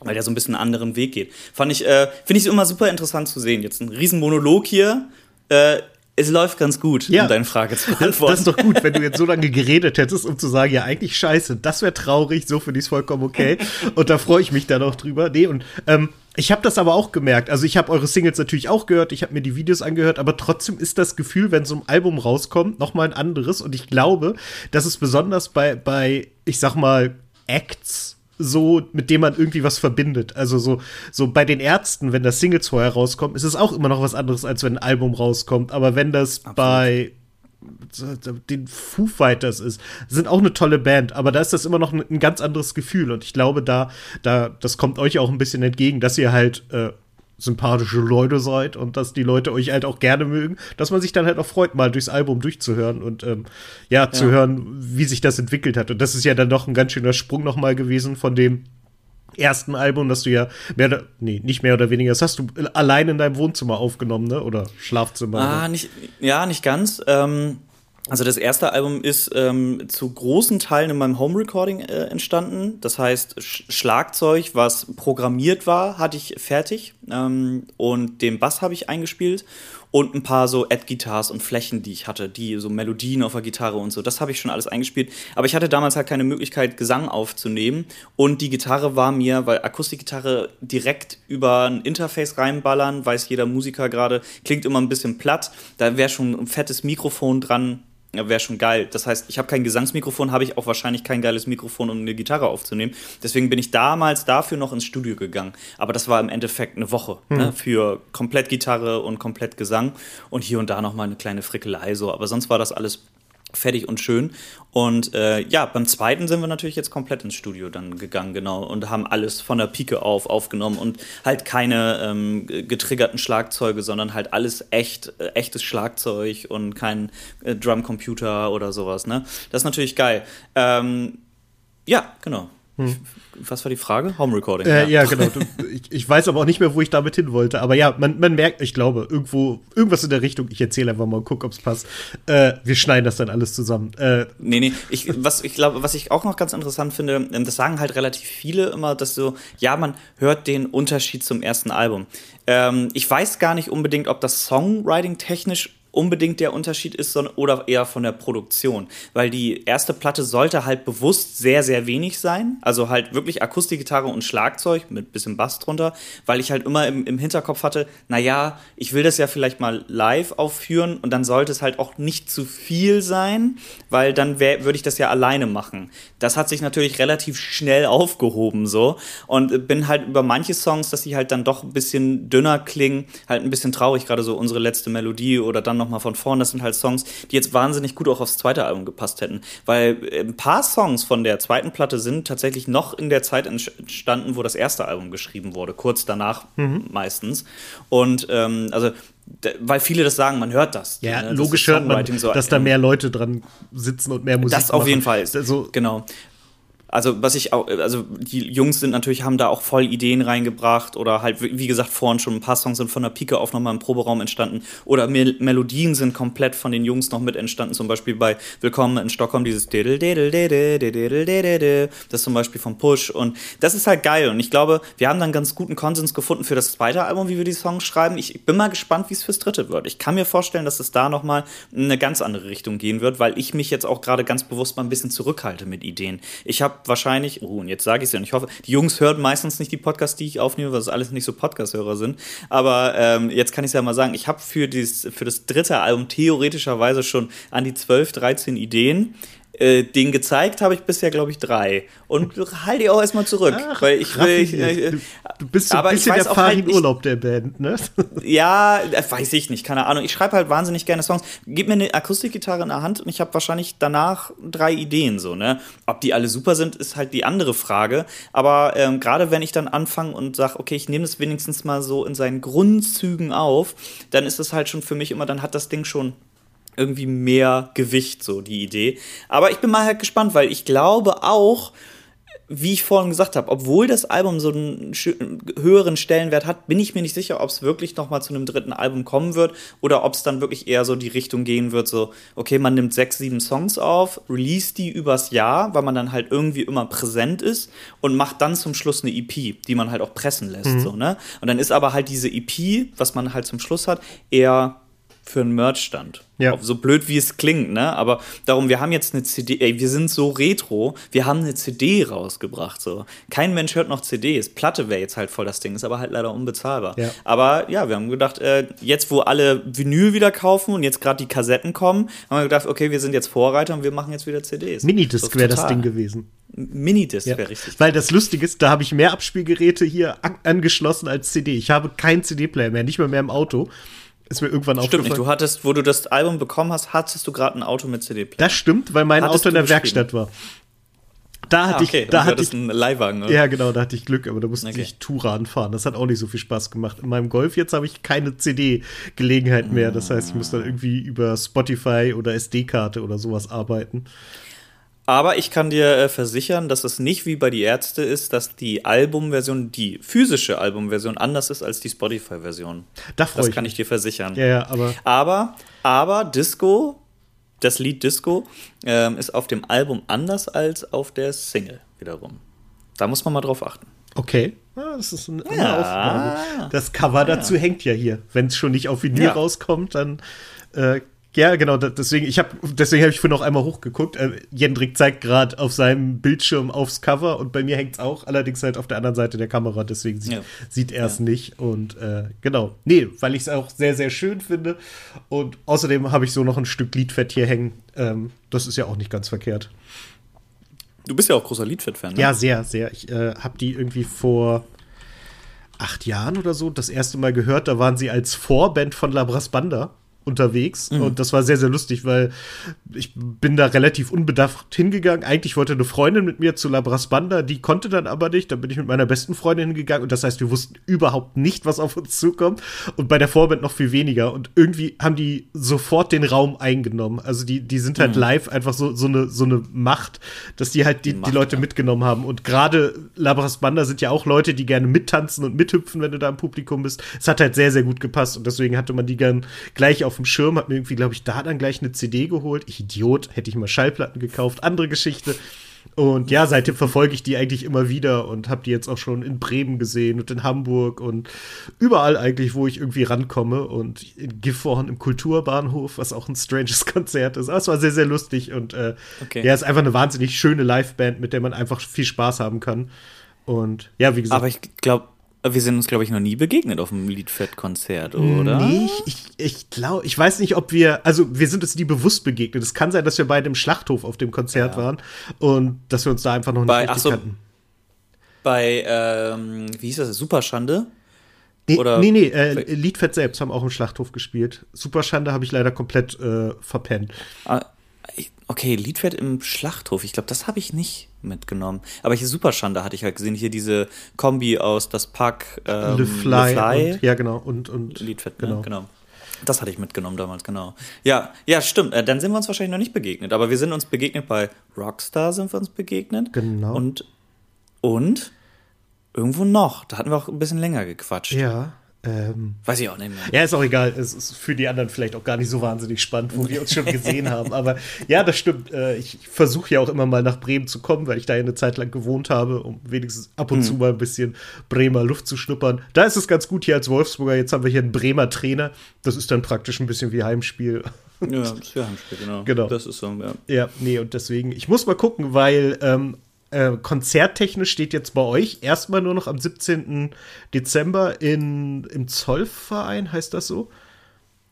Speaker 4: Weil der so ein bisschen einen anderen Weg geht. Fand ich, äh, finde ich immer super interessant zu sehen. Jetzt ein Riesenmonolog hier. Äh, es läuft ganz gut,
Speaker 3: Ja.
Speaker 4: um deine Frage zu
Speaker 3: Das,
Speaker 4: beantworten.
Speaker 3: das ist doch gut, wenn du jetzt so lange geredet hättest, um zu sagen, ja, eigentlich scheiße, das wäre traurig, so finde ich es vollkommen okay. Und da freue ich mich dann auch drüber. Nee, und ähm, ich habe das aber auch gemerkt. Also ich habe eure Singles natürlich auch gehört, ich habe mir die Videos angehört, aber trotzdem ist das Gefühl, wenn so ein Album rauskommt, noch mal ein anderes. Und ich glaube, dass es besonders bei, bei ich sag mal, Acts so, mit dem man irgendwie was verbindet. Also so, so bei den Ärzten, wenn das Singles vorher rauskommt, ist es auch immer noch was anderes, als wenn ein Album rauskommt. Aber wenn das bei den Foo Fighters ist, sind auch eine tolle Band, aber da ist das immer noch ein, ein ganz anderes Gefühl und ich glaube, da, da, das kommt euch auch ein bisschen entgegen, dass ihr halt äh, sympathische Leute seid und dass die Leute euch halt auch gerne mögen, dass man sich dann halt auch freut, mal durchs Album durchzuhören und ähm, ja, zu
Speaker 4: Ja.
Speaker 3: hören, wie sich das entwickelt hat. Und das ist ja dann doch ein ganz schöner Sprung noch mal gewesen von dem ersten Album, das du ja mehr oder, nee, nicht mehr oder weniger, das hast du allein in deinem Wohnzimmer aufgenommen, ne? Oder Schlafzimmer.
Speaker 4: Ah,
Speaker 3: oder?
Speaker 4: nicht, ja, nicht ganz. Ähm, also das erste Album ist ähm, zu großen Teilen in meinem Home Recording äh, entstanden. Das heißt, Sch Schlagzeug, was programmiert war, hatte ich fertig ähm, und den Bass habe ich eingespielt und ein paar so Ad-Guitars und Flächen, die ich hatte, die so Melodien auf der Gitarre und so. Das habe ich schon alles eingespielt. Aber ich hatte damals halt keine Möglichkeit, Gesang aufzunehmen. Und die Gitarre war mir, weil Akustikgitarre direkt über ein Interface reinballern, weiß jeder Musiker gerade, klingt immer ein bisschen platt. Da wäre schon ein fettes Mikrofon dran. Wäre schon geil. Das heißt, ich habe kein Gesangsmikrofon, habe ich auch wahrscheinlich kein geiles Mikrofon, um eine Gitarre aufzunehmen. Deswegen bin ich damals dafür noch ins Studio gegangen. Aber das war im Endeffekt eine Woche ne, für komplett Gitarre und komplett Gesang und hier und da noch mal eine kleine Frickelei so. Aber sonst war das alles fertig und schön. Und äh, ja, beim zweiten sind wir natürlich jetzt komplett ins Studio dann gegangen, genau, und haben alles von der Pike auf aufgenommen und halt keine ähm, getriggerten Schlagzeuge, sondern halt alles echt, äh, echtes Schlagzeug und kein äh, Drumcomputer oder sowas, ne? Das ist natürlich geil. Ähm, ja, genau. Ich, was war die Frage? Home Recording.
Speaker 3: Äh, ja, genau. Du, ich, ich weiß aber auch nicht mehr, wo ich damit hin wollte. Aber ja, man, man merkt, ich glaube, irgendwo, irgendwas in der Richtung. Ich erzähle einfach mal und guck, ob es passt. Äh, wir schneiden das dann alles zusammen. Äh,
Speaker 4: Nee, nee, ich, was ich glaube, was ich auch noch ganz interessant finde, ähm, das sagen halt relativ viele immer, dass so, ja, man hört den Unterschied zum ersten Album. Ähm, ich weiß gar nicht unbedingt, ob das Songwriting technisch unbedingt der Unterschied ist, sondern oder eher von der Produktion, weil die erste Platte sollte halt bewusst sehr sehr wenig sein, also halt wirklich Akustikgitarre und Schlagzeug mit bisschen Bass drunter, weil ich halt immer im, im Hinterkopf hatte, naja, ich will das ja vielleicht mal live aufführen und dann sollte es halt auch nicht zu viel sein, weil dann würde ich das ja alleine machen. Das hat sich natürlich relativ schnell aufgehoben so und bin halt über manche Songs, dass sie halt dann doch ein bisschen dünner klingen, halt ein bisschen traurig, gerade so unsere letzte Melodie oder dann nochmal von vorn, das sind halt Songs, die jetzt wahnsinnig gut auch aufs zweite Album gepasst hätten, weil äh, ein paar Songs von der zweiten Platte sind tatsächlich noch in der Zeit entstanden, wo das erste Album geschrieben wurde, kurz danach meistens und ähm, also weil viele das sagen, man hört das.
Speaker 3: ja,
Speaker 4: ne, das
Speaker 3: logisch
Speaker 4: ist
Speaker 3: hört man,
Speaker 4: so
Speaker 3: dass da mehr Leute dran sitzen und mehr Musik
Speaker 4: das auf
Speaker 3: machen.
Speaker 4: jeden Fall ist.
Speaker 3: Also,
Speaker 4: genau. Also was ich auch, also die Jungs sind natürlich, haben da auch voll Ideen reingebracht oder halt, wie gesagt, vorhin schon ein paar Songs sind von der Pike auf nochmal im Proberaum entstanden oder Mel Melodien sind komplett von den Jungs noch mit entstanden, zum Beispiel bei Willkommen in Stockholm dieses das zum Beispiel vom Push und das ist halt geil und ich glaube, wir haben dann ganz guten Konsens gefunden für das zweite Album, wie wir die Songs schreiben. Ich bin mal gespannt, wie es fürs dritte wird. Ich kann mir vorstellen, dass es da nochmal in eine ganz andere Richtung gehen wird, weil ich mich jetzt auch gerade ganz bewusst mal ein bisschen zurückhalte mit Ideen. Ich habe wahrscheinlich, oh, und jetzt sage ich es ja und ich hoffe, die Jungs hören meistens nicht die Podcasts, die ich aufnehme, weil es alles nicht so Podcast-Hörer sind. Aber ähm, jetzt kann ich es ja mal sagen, ich habe für, für das dritte Album theoretischerweise schon an die 12, 13 Ideen. Äh, den gezeigt habe ich bisher, glaube ich, drei. Und halte die auch erstmal zurück,
Speaker 3: Ach,
Speaker 4: weil ich will. Ich, äh,
Speaker 3: du, du bist so ein bisschen der
Speaker 4: auch halt
Speaker 3: Urlaub der Band, ne?
Speaker 4: ja, äh, weiß ich nicht, keine Ahnung. Ich schreibe halt wahnsinnig gerne Songs. Gib mir eine Akustikgitarre in der Hand und ich habe wahrscheinlich danach drei Ideen so, ne? Ob die alle super sind, ist halt die andere Frage. Aber ähm, gerade wenn ich dann anfange und sage, okay, ich nehme das wenigstens mal so in seinen Grundzügen auf, dann ist es halt schon für mich immer, dann hat das Ding schon irgendwie mehr Gewicht, so die Idee. Aber ich bin mal halt gespannt, weil ich glaube auch, wie ich vorhin gesagt habe, obwohl das Album so einen höheren Stellenwert hat, bin ich mir nicht sicher, ob es wirklich noch mal zu einem dritten Album kommen wird oder ob es dann wirklich eher so die Richtung gehen wird, so, okay, man nimmt sechs, sieben Songs auf, release die übers Jahr, weil man dann halt irgendwie immer präsent ist und macht dann zum Schluss eine EP, die man halt auch pressen lässt, so, ne? Und dann ist aber halt diese EP, was man halt zum Schluss hat, eher für einen Merch-Stand.
Speaker 3: Ja.
Speaker 4: So blöd wie es klingt, ne? Aber darum, wir haben jetzt eine CD, ey, wir sind so retro, wir haben eine CD rausgebracht. So. Kein Mensch hört noch CDs. Platte wäre jetzt halt voll das Ding, ist aber halt leider unbezahlbar.
Speaker 3: Ja.
Speaker 4: Aber ja, wir haben gedacht, äh, jetzt wo alle Vinyl wieder kaufen und jetzt gerade die Kassetten kommen, haben wir gedacht, okay, wir sind jetzt Vorreiter und wir machen jetzt wieder CDs.
Speaker 3: Minidisc wäre das. Ding gewesen.
Speaker 4: Minidisc
Speaker 3: Ja.
Speaker 4: wäre richtig.
Speaker 3: Weil das Lustige ist, da habe ich mehr Abspielgeräte hier an angeschlossen als CD. Ich habe keinen CD-Player mehr, nicht mal mehr im Auto. Ist mir irgendwann
Speaker 4: Stimmt nicht,
Speaker 3: aufgefallen.
Speaker 4: du hattest, wo du das Album bekommen hast, hattest du gerade ein Auto mit CD-Player.
Speaker 3: Das stimmt, weil mein
Speaker 4: Hattest
Speaker 3: Auto in der? Werkstatt war. Da hatte
Speaker 4: Ah, okay,
Speaker 3: ich, da hatte ich,
Speaker 4: einen Leihwagen, oder?
Speaker 3: ja genau, da hatte ich Glück, aber da musste
Speaker 4: Okay.
Speaker 3: ich Touran fahren. Das hat auch nicht so viel Spaß gemacht. In meinem Golf jetzt habe ich keine CD-Gelegenheit mehr. Das heißt, ich muss dann irgendwie über Spotify oder SD-Karte oder sowas arbeiten.
Speaker 4: Aber ich kann dir äh, versichern, dass es nicht wie bei die Ärzte ist, dass die Albumversion, die physische Albumversion anders ist als die Spotify-Version.
Speaker 3: Da
Speaker 4: Das kann
Speaker 3: mich.
Speaker 4: ich dir versichern.
Speaker 3: Ja, ja, aber
Speaker 4: Aber, aber Disco, das Lied Disco, ähm, ist auf dem Album anders als auf der Single wiederum. Da muss man mal drauf achten.
Speaker 3: okay. Ja, das ist eine,
Speaker 4: Ja.
Speaker 3: Aufgabe. Das Cover dazu hängt ja hier. Wenn es schon nicht auf Vinyl
Speaker 4: Ja.
Speaker 3: rauskommt, dann äh, ja, genau, deswegen, ich habe deswegen habe ich vorhin noch einmal hochgeguckt. Äh, Jendrik zeigt gerade auf seinem Bildschirm aufs Cover und bei mir hängt es auch, allerdings halt auf der anderen Seite der Kamera, deswegen sieht,
Speaker 4: Ja.
Speaker 3: sieht er es nicht. Und äh, genau, nee, weil ich es auch sehr, sehr schön finde. Und außerdem habe ich so noch ein Stück Liedfett hier hängen. Ähm, das ist ja auch nicht ganz verkehrt.
Speaker 4: Du bist ja auch großer Liedfett-Fan, ne?
Speaker 3: Ja, sehr, sehr. Ich äh, habe die irgendwie vor acht Jahren oder so das erste Mal gehört. Da waren sie als Vorband von Labras Banda unterwegs und das war sehr, sehr lustig, weil ich bin da relativ unbedacht hingegangen. Eigentlich wollte eine Freundin mit mir zu Labras Banda, die konnte dann aber nicht. Da bin ich mit meiner besten Freundin hingegangen und das heißt, wir wussten überhaupt nicht, was auf uns zukommt und bei der Vorband noch viel weniger und irgendwie haben die sofort den Raum eingenommen. Also die, die sind halt live einfach so, so, eine, so eine Macht, dass die halt die, die
Speaker 4: Macht,
Speaker 3: Leute
Speaker 4: ja.
Speaker 3: mitgenommen haben. Und gerade Labras Banda sind ja auch Leute, die gerne mittanzen und mithüpfen, wenn du da im Publikum bist. Es hat halt sehr, sehr gut gepasst und deswegen hatte man die gern gleich auf dem Schirm, hat mir irgendwie, glaube ich, da dann gleich eine CD geholt. Ich Idiot, hätte ich mal Schallplatten gekauft, andere Geschichte. Und ja, seitdem verfolge ich die eigentlich immer wieder und habe die jetzt auch schon in Bremen gesehen und in Hamburg und überall eigentlich, wo ich irgendwie rankomme und in Gifhorn im Kulturbahnhof, was auch ein stranges Konzert ist. Aber es war sehr, sehr lustig und äh,
Speaker 4: Okay.
Speaker 3: ja, ist einfach eine wahnsinnig schöne Liveband, mit der man einfach viel Spaß haben kann. Und ja, wie gesagt,
Speaker 4: Aber ich glaube, wir sind uns, glaube ich, noch nie begegnet auf einem Liedfett-Konzert, oder?
Speaker 3: Nee, ich, ich, glaube, ich weiß nicht, ob wir, also wir sind uns nie bewusst begegnet. Es kann sein, dass wir beide im Schlachthof auf dem Konzert waren und dass wir uns da einfach noch nicht
Speaker 4: Bei- ach so.
Speaker 3: kannten.
Speaker 4: Bei, ähm, wie hieß das? Superschande?
Speaker 3: Nee,
Speaker 4: oder-
Speaker 3: nee, nee äh, Liedfett selbst haben auch im Schlachthof gespielt. Superschande habe ich leider komplett äh, verpennt.
Speaker 4: Ah, ich- Okay, Liedfett im Schlachthof. Ich glaube, das habe ich nicht mitgenommen. Aber hier Superschande hatte ich halt gesehen. Hier diese Kombi aus das Pack ähm,
Speaker 3: Le Fly,
Speaker 4: Le
Speaker 3: Und, ja genau und und
Speaker 4: Liedfett,
Speaker 3: genau.
Speaker 4: ne? genau. Das hatte ich mitgenommen damals, genau. Ja, ja, stimmt. Äh, dann sind wir uns wahrscheinlich noch nicht begegnet. Aber wir sind uns begegnet bei Rockstar, sind wir uns begegnet.
Speaker 3: Genau.
Speaker 4: Und, und irgendwo noch. Da hatten wir auch ein bisschen länger gequatscht.
Speaker 3: Ja, ähm,
Speaker 4: Weiß ich auch nicht mehr.
Speaker 3: Ja, ist auch egal. Es ist für die anderen vielleicht auch gar nicht so wahnsinnig spannend, wo wir uns schon gesehen haben. Aber ja, das stimmt. Äh, Ich versuche ja auch immer mal nach Bremen zu kommen, weil ich da ja eine Zeit lang gewohnt habe, um wenigstens ab und zu mal ein bisschen Bremer Luft zu schnuppern. Da ist es ganz gut hier als Wolfsburger. Jetzt haben wir hier einen Bremer Trainer. Das ist dann praktisch ein bisschen wie Heimspiel.
Speaker 4: Ja, das ist ja Heimspiel, genau.
Speaker 3: Genau.
Speaker 4: Das ist so, ja.
Speaker 3: Ja, nee, und deswegen, ich muss mal gucken, weil ähm, äh, konzerttechnisch steht jetzt bei euch erstmal nur noch am 17. Dezember in, im Zollverein, heißt das so?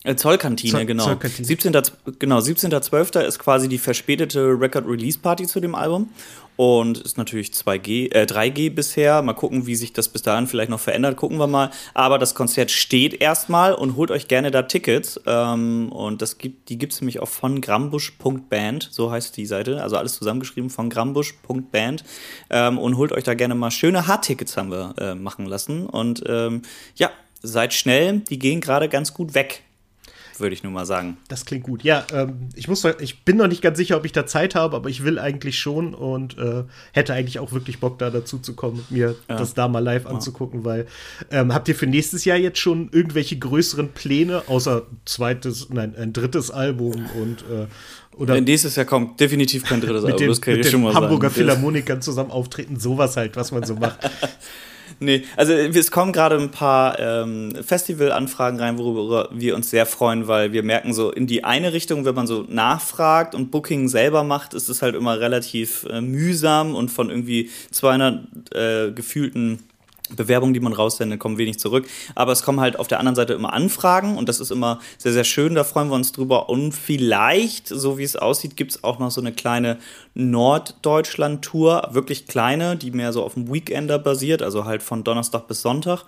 Speaker 4: Äh, Zollkantine,
Speaker 3: Zoll-
Speaker 4: genau.
Speaker 3: Zollkantine.
Speaker 4: 17. Genau, 17.12. ist quasi die verspätete Record-Release-Party zu dem Album. Und ist natürlich 2G, äh, 3G bisher. Mal gucken, wie sich das bis dahin vielleicht noch verändert. Gucken wir mal. Aber das Konzert steht erstmal und holt euch gerne da Tickets. Ähm, und das gibt, die gibt es nämlich auf von grambusch.band. So heißt die Seite. Also alles zusammengeschrieben von grambusch.band. Ähm, und holt euch da gerne mal schöne Hardtickets haben wir äh, machen lassen. Und ähm, ja, seid schnell. Die gehen gerade ganz gut weg würde ich nur mal sagen.
Speaker 3: Das klingt gut. Ja, ähm, ich muss, ich bin noch nicht ganz sicher, ob ich da Zeit habe, aber ich will eigentlich schon und äh, hätte eigentlich auch wirklich Bock, da dazu zu kommen, mir
Speaker 4: Ja.
Speaker 3: das da mal live anzugucken, weil ähm, habt ihr für nächstes Jahr jetzt schon irgendwelche größeren Pläne, außer zweites, nein, ein drittes Album und äh, oder
Speaker 4: Wenn nächstes Jahr kommt, definitiv kein drittes Album, das kann
Speaker 3: mit
Speaker 4: ich schon mal
Speaker 3: Hamburger
Speaker 4: sagen.
Speaker 3: Philharmonikern zusammen auftreten, sowas halt, was man so macht.
Speaker 4: Nee, also es kommen gerade ein paar ähm, Festivalanfragen rein, worüber wir uns sehr freuen, weil wir merken so in die eine Richtung, wenn man so nachfragt und Booking selber macht, ist es halt immer relativ äh, mühsam und von irgendwie 200 äh, gefühlten Bewerbungen, die man raussendet, kommen wenig zurück. Aber es kommen halt auf der anderen Seite immer Anfragen und das ist immer sehr, sehr schön. Da freuen wir uns drüber. Und vielleicht, so wie es aussieht, gibt es auch noch so eine kleine Norddeutschland-Tour. Wirklich kleine, die mehr so auf dem Weekender basiert, also halt von Donnerstag bis Sonntag.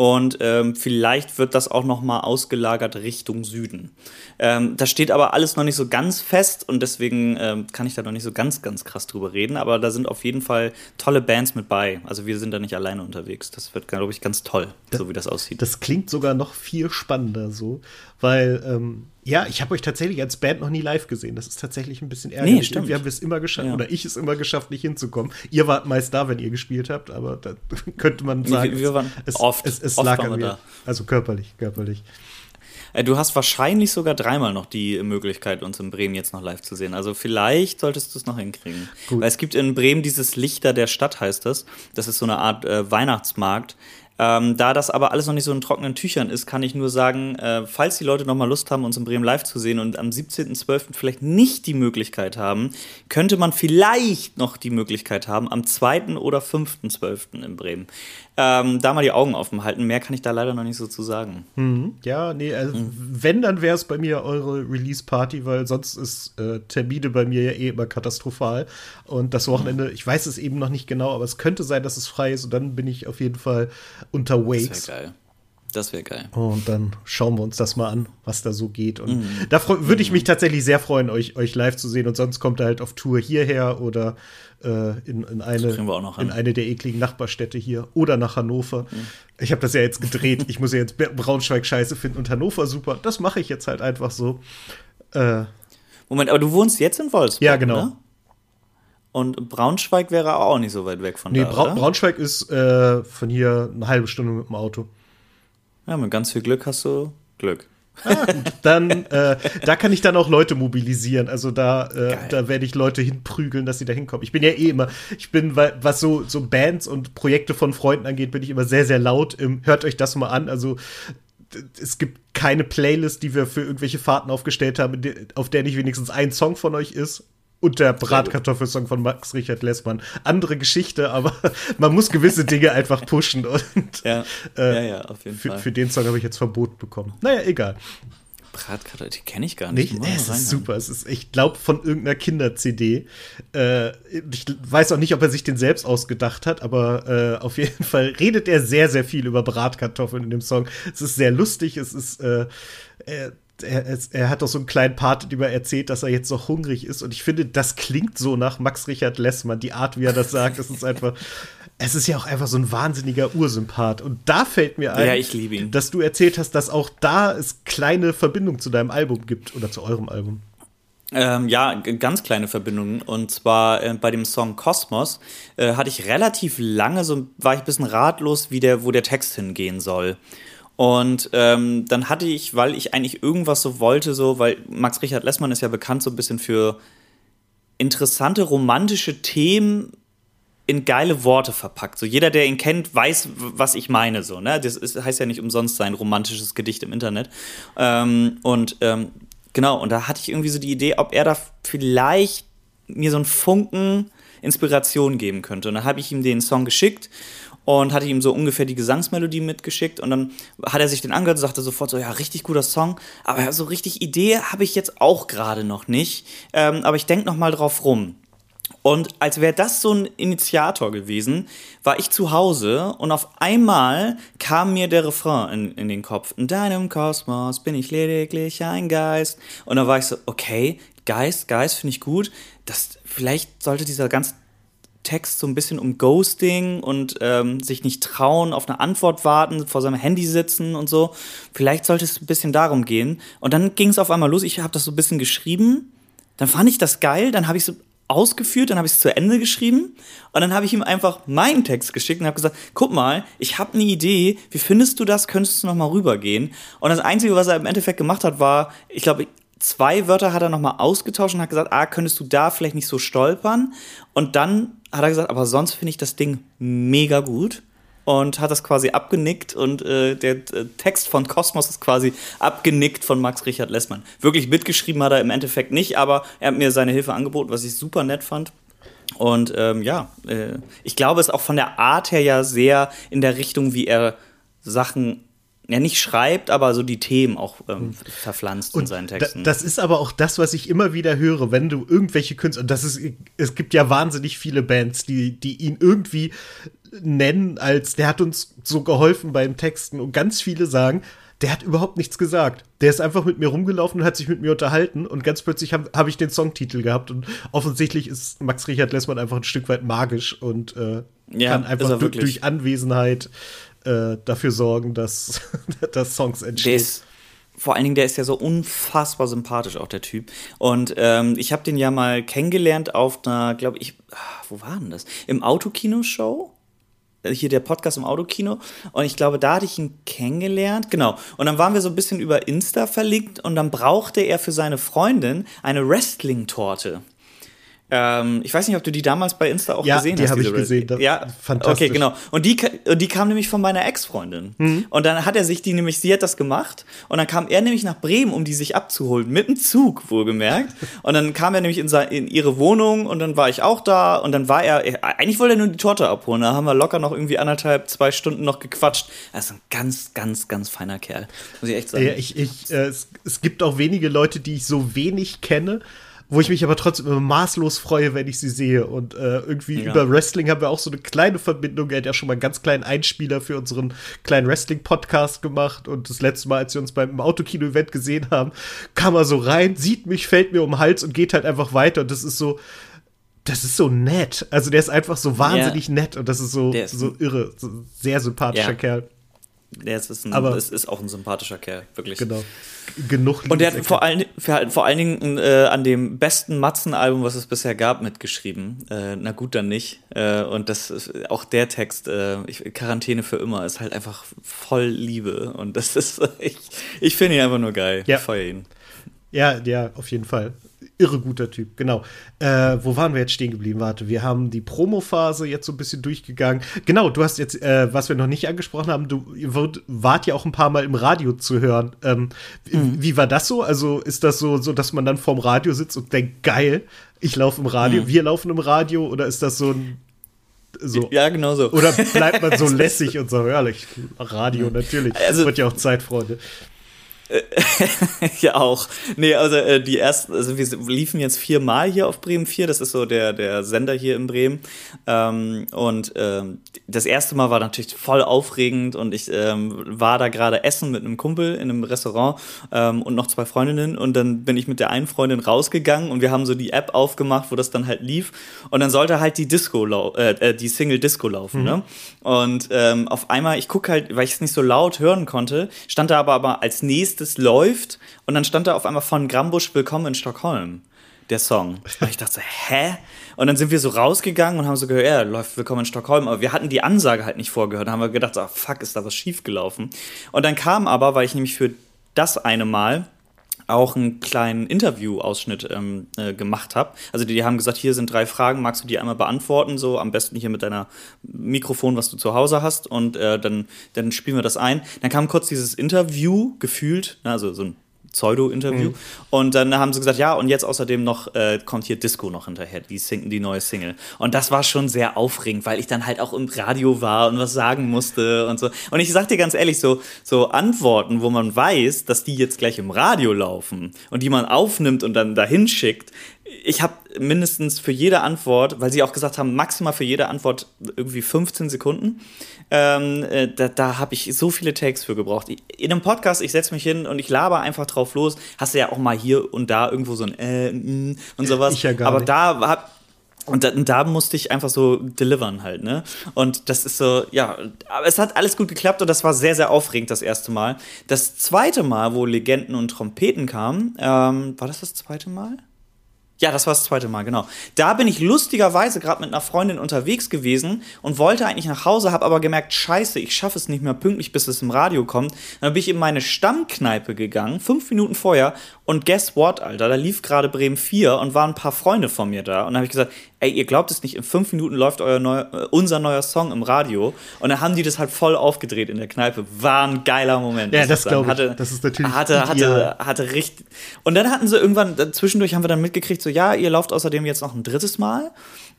Speaker 4: Und ähm, vielleicht wird das auch noch mal ausgelagert Richtung Süden. Ähm, das steht aber alles noch nicht so ganz fest und deswegen ähm, kann ich da noch nicht so ganz, ganz krass drüber reden. Aber da sind auf jeden Fall tolle Bands mit bei. Also wir sind da nicht alleine unterwegs. Das wird, glaube ich, ganz toll, das, so wie das aussieht.
Speaker 3: Das klingt sogar noch viel spannender so, weil ähm, ja, ich habe euch tatsächlich als Band noch nie live gesehen. Das ist tatsächlich ein bisschen ärgerlich. Nee, stimmt. Wir haben es immer geschafft, ja. oder ich es immer geschafft, nicht hinzukommen. Ihr wart meist da, wenn ihr gespielt habt, aber da könnte man sagen,
Speaker 4: wir, wir waren
Speaker 3: es,
Speaker 4: oft,
Speaker 3: es, es
Speaker 4: oft
Speaker 3: lag an mir. Da. Also körperlich, körperlich.
Speaker 4: Äh, du hast wahrscheinlich sogar dreimal noch die Möglichkeit, uns in Bremen jetzt noch live zu sehen. Also vielleicht solltest du es noch hinkriegen. Gut. Weil es gibt in Bremen dieses Lichter der Stadt, heißt das. Das ist so eine Art äh, Weihnachtsmarkt. Ähm, da das aber alles noch nicht so in trockenen Tüchern ist, kann ich nur sagen, äh, falls die Leute noch mal Lust haben, uns in Bremen live zu sehen und am 17.12. vielleicht nicht die Möglichkeit haben, könnte man vielleicht noch die Möglichkeit haben, am 2. oder 5.12. in Bremen. Ähm, da mal die Augen offen halten. Mehr kann ich da leider noch nicht so zu sagen.
Speaker 3: Mhm. Ja, nee, also mhm. wenn, dann wäre es bei mir eure Release-Party, weil sonst ist äh, Termine bei mir ja eh immer katastrophal. Und das Wochenende, ich weiß es eben noch nicht genau, aber es könnte sein, dass es frei ist und dann bin ich auf jeden Fall unterwegs.
Speaker 4: Das wäre geil. Das wäre geil.
Speaker 3: Und dann schauen wir uns das mal an, was da so geht. Und mm. da würde ich mich tatsächlich sehr freuen, euch, euch live zu sehen. Und sonst kommt er halt auf Tour hierher oder äh, in, in, eine, in eine der ekligen Nachbarstädte hier oder nach Hannover. Mhm. Ich habe das ja jetzt gedreht. ich muss ja jetzt Braunschweig scheiße finden und Hannover super. Das mache ich jetzt halt einfach so. Äh,
Speaker 4: Moment, aber du wohnst jetzt in Wolfsburg?
Speaker 3: Ja, genau.
Speaker 4: Ne? Und Braunschweig wäre auch nicht so weit weg von
Speaker 3: nee,
Speaker 4: da, Bra
Speaker 3: oder? Braunschweig ist äh, von hier eine halbe Stunde mit dem Auto.
Speaker 4: Ja, mit ganz viel Glück hast du Glück.
Speaker 3: Ah, gut. Dann, äh, da kann ich dann auch Leute mobilisieren. Also da, äh, da werde ich Leute hinprügeln, dass sie da hinkommen. Ich bin ja eh immer, ich bin, was so, so Bands und Projekte von Freunden angeht, bin ich immer sehr, sehr laut. Im, hört euch das mal an. Also es gibt keine Playlist, die wir für irgendwelche Fahrten aufgestellt haben, auf der nicht wenigstens ein Song von euch ist und der Bratkartoffelsong von Max Richard Lessmann. Andere Geschichte, aber man muss gewisse Dinge einfach pushen. Und
Speaker 4: ja, äh, ja, ja, auf jeden
Speaker 3: für,
Speaker 4: Fall.
Speaker 3: Für den Song habe ich jetzt Verbot bekommen. Naja, egal.
Speaker 4: Bratkartoffel, die kenne ich gar nicht.
Speaker 3: nicht? Es ist super. Es ist, ich glaube, von irgendeiner Kinder-CD. Äh, ich weiß auch nicht, ob er sich den selbst ausgedacht hat, aber äh, auf jeden Fall redet er sehr, sehr viel über Bratkartoffeln in dem Song. Es ist sehr lustig. Es ist äh, er, er, hat doch so einen kleinen Part, über erzählt, dass er jetzt so hungrig ist. Und ich finde, das klingt so nach Max Richard Lessmann, die Art, wie er das sagt. Es ist einfach, es ist ja auch einfach so ein wahnsinniger Ursympath. Und da fällt mir ein,
Speaker 4: ja,
Speaker 3: dass du erzählt hast, dass auch da es kleine Verbindungen zu deinem Album gibt oder zu eurem Album.
Speaker 4: Ähm, ja, ganz kleine Verbindungen. Und zwar äh, bei dem Song Kosmos äh, hatte ich relativ lange, so war ich ein bisschen ratlos, wie der, wo der Text hingehen soll. Und ähm, dann hatte ich, weil ich eigentlich irgendwas so wollte, so, weil Max Richard Lessmann ist ja bekannt so ein bisschen für interessante romantische Themen in geile Worte verpackt. So jeder, der ihn kennt, weiß, was ich meine. So, ne? Das ist, heißt ja nicht umsonst sein romantisches Gedicht im Internet. Ähm, und ähm, genau, und da hatte ich irgendwie so die Idee, ob er da vielleicht mir so einen Funken Inspiration geben könnte. Und dann habe ich ihm den Song geschickt und hatte ihm so ungefähr die Gesangsmelodie mitgeschickt und dann hat er sich den angehört und sagte sofort so, ja, richtig guter Song, aber so richtig Idee habe ich jetzt auch gerade noch nicht, ähm, aber ich denke noch mal drauf rum. Und als wäre das so ein Initiator gewesen, war ich zu Hause und auf einmal kam mir der Refrain in, in den Kopf. In deinem Kosmos bin ich lediglich ein Geist. Und da war ich so, okay, Geist, Geist finde ich gut. Das, vielleicht sollte dieser ganze Text so ein bisschen um Ghosting und ähm, sich nicht trauen, auf eine Antwort warten, vor seinem Handy sitzen und so. Vielleicht sollte es ein bisschen darum gehen. Und dann ging es auf einmal los. Ich habe das so ein bisschen geschrieben. Dann fand ich das geil. Dann habe ich so ausgeführt, dann habe ich es zu Ende geschrieben und dann habe ich ihm einfach meinen Text geschickt und habe gesagt, guck mal, ich habe eine Idee, wie findest du das, könntest du noch mal rübergehen? Und das Einzige, was er im Endeffekt gemacht hat, war, ich glaube, zwei Wörter hat er noch mal ausgetauscht und hat gesagt, ah, könntest du da vielleicht nicht so stolpern? Und dann hat er gesagt, aber sonst finde ich das Ding mega gut. und hat das quasi abgenickt und äh, der äh, Text von Kosmos ist quasi abgenickt von Max Richard Lessmann. Wirklich mitgeschrieben hat er im Endeffekt nicht, aber er hat mir seine Hilfe angeboten, was ich super nett fand. Und ähm, ja, äh, ich glaube, es ist auch von der Art her ja sehr in der Richtung, wie er Sachen ja nicht schreibt, aber so die Themen auch ähm, verpflanzt
Speaker 3: und
Speaker 4: in seinen Texten.
Speaker 3: Da, das ist aber auch das, was ich immer wieder höre, wenn du irgendwelche Künstler, und das ist, es gibt ja wahnsinnig viele Bands, die, die ihn irgendwie nennen als, der hat uns so geholfen beim Texten. Und ganz viele sagen, der hat überhaupt nichts gesagt. Der ist einfach mit mir rumgelaufen und hat sich mit mir unterhalten. Und ganz plötzlich habe hab ich den Songtitel gehabt. Und offensichtlich ist Max Richard Lessmann einfach ein Stück weit magisch und äh, ja, kann einfach durch Anwesenheit äh, dafür sorgen, dass, dass Songs entstehen.
Speaker 4: Ist, vor allen Dingen, der ist ja so unfassbar sympathisch, auch der Typ. Und ähm, ich habe den ja mal kennengelernt auf einer, glaube ich, ah, wo war denn das? Im Autokino-Show? Äh, hier der Podcast im Autokino und ich glaube, da hatte ich ihn kennengelernt. Genau. Und dann waren wir so ein bisschen über Insta verlinkt und dann brauchte er für seine Freundin eine Wrestling-Torte. Ähm, ich weiß nicht, ob du die damals bei Insta auch
Speaker 3: ja,
Speaker 4: gesehen
Speaker 3: die
Speaker 4: hast.
Speaker 3: Die habe ich gesehen.
Speaker 4: Das ja, fantastisch. Okay, genau. Und die, die kam nämlich von meiner Ex-Freundin. Mhm. Und dann hat er sich die nämlich, sie hat das gemacht. Und dann kam er nämlich nach Bremen, um die sich abzuholen. Mit dem Zug, wohlgemerkt. und dann kam er nämlich in, sein, in ihre Wohnung und dann war ich auch da. Und dann war er, eigentlich wollte er nur die Torte abholen. Da haben wir locker noch irgendwie anderthalb, zwei Stunden noch gequatscht. Er ist ein ganz, ganz, ganz feiner Kerl. Muss ich echt sagen.
Speaker 3: Ja, ich, ich, äh, es, es gibt auch wenige Leute, die ich so wenig kenne wo ich mich aber trotzdem immer maßlos freue, wenn ich sie sehe. Und äh, irgendwie ja. über Wrestling haben wir auch so eine kleine Verbindung. Er hat ja schon mal einen ganz kleinen Einspieler für unseren kleinen Wrestling-Podcast gemacht. Und das letzte Mal, als wir uns beim Autokino-Event gesehen haben, kam er so rein, sieht mich, fällt mir um den Hals und geht halt einfach weiter. Und das ist so, das ist so nett. Also der ist einfach so wahnsinnig ja. nett und das ist so, ist so irre. So sehr sympathischer ja. Kerl.
Speaker 4: Der ist, ein, Aber, ist auch ein sympathischer Kerl, wirklich.
Speaker 3: Genau genug
Speaker 4: Und der hat vor allen, vor allen Dingen äh, an dem besten Matzen-Album, was es bisher gab, mitgeschrieben. Äh, na gut, dann nicht. Äh, und das ist auch der Text, äh, ich, Quarantäne für immer, ist halt einfach voll Liebe. Und das ist, ich, ich finde ihn einfach nur geil.
Speaker 3: Ja.
Speaker 4: Ich feiere ihn.
Speaker 3: Ja, ja, auf jeden Fall irre guter Typ, genau. Äh, wo waren wir jetzt stehen geblieben? Warte, wir haben die Promo-Phase jetzt so ein bisschen durchgegangen. Genau, du hast jetzt, äh, was wir noch nicht angesprochen haben, du wart ja auch ein paar Mal im Radio zu hören. Ähm, mhm. Wie war das so? Also ist das so, so, dass man dann vorm Radio sitzt und denkt, geil, ich laufe im Radio, mhm. wir laufen im Radio, oder ist das so ein so.
Speaker 4: Ja, genau so.
Speaker 3: Oder bleibt man so lässig und so, herrlich, Radio natürlich. Also, wird ja auch Zeit, Freunde.
Speaker 4: ja, auch. Nee, also äh, die ersten, also wir liefen jetzt viermal hier auf Bremen 4, das ist so der, der Sender hier in Bremen. Ähm, und ähm, das erste Mal war natürlich voll aufregend und ich ähm, war da gerade essen mit einem Kumpel in einem Restaurant ähm, und noch zwei Freundinnen und dann bin ich mit der einen Freundin rausgegangen und wir haben so die App aufgemacht, wo das dann halt lief und dann sollte halt die Disco, äh, äh, die Single Disco laufen, ne? mhm. ne? Und ähm, auf einmal, ich gucke halt, weil ich es nicht so laut hören konnte, stand da aber, aber als nächstes das läuft und dann stand da auf einmal von Grambusch Willkommen in Stockholm, der Song. Und ich dachte so, hä? Und dann sind wir so rausgegangen und haben so gehört, ja, läuft Willkommen in Stockholm, aber wir hatten die Ansage halt nicht vorgehört. Da haben wir gedacht, so, fuck, ist da was schiefgelaufen. Und dann kam aber, weil ich nämlich für das eine Mal auch einen kleinen Interview-Ausschnitt ähm, äh, gemacht habe. Also die, die, haben gesagt, hier sind drei Fragen, magst du die einmal beantworten? So am besten hier mit deiner Mikrofon, was du zu Hause hast und äh, dann, dann spielen wir das ein. Dann kam kurz dieses Interview gefühlt, also so ein Pseudo-Interview. Mhm. Und dann haben sie gesagt, ja, und jetzt außerdem noch äh, kommt hier Disco noch hinterher, die, Sing die neue Single. Und das war schon sehr aufregend, weil ich dann halt auch im Radio war und was sagen musste und so. Und ich sag dir ganz ehrlich, so, so Antworten, wo man weiß, dass die jetzt gleich im Radio laufen und die man aufnimmt und dann dahin schickt, ich habe mindestens für jede Antwort, weil sie auch gesagt haben, maximal für jede Antwort irgendwie 15 Sekunden. Ähm, äh, da da habe ich so viele Takes für gebraucht. In einem Podcast, ich setze mich hin und ich laber einfach drauf los. Hast du ja auch mal hier und da irgendwo so ein äh, mm, und sowas. Ich ja gar Aber nicht. da hab, und da, und da, musste ich einfach so delivern halt, ne? Und das ist so, ja, aber es hat alles gut geklappt und das war sehr, sehr aufregend das erste Mal. Das zweite Mal, wo Legenden und Trompeten kamen, ähm, war das das zweite Mal? Ja, das war das zweite Mal, genau. Da bin ich lustigerweise gerade mit einer Freundin unterwegs gewesen und wollte eigentlich nach Hause, habe aber gemerkt, scheiße, ich schaffe es nicht mehr pünktlich, bis es im Radio kommt. Dann bin ich in meine Stammkneipe gegangen, fünf Minuten vorher, und guess what, Alter, da lief gerade Bremen 4 und waren ein paar Freunde von mir da. Und dann habe ich gesagt, ey, ihr glaubt es nicht, in fünf Minuten läuft euer neuer, äh, unser neuer Song im Radio. Und dann haben die das halt voll aufgedreht in der Kneipe. War ein geiler Moment.
Speaker 3: Ja, das glaube ich.
Speaker 4: Hatte,
Speaker 3: Das ist natürlich
Speaker 4: hatte,
Speaker 3: ideal.
Speaker 4: hatte, hatte richtig. Und dann hatten sie irgendwann, zwischendurch haben wir dann mitgekriegt, so, ja, ihr lauft außerdem jetzt noch ein drittes Mal.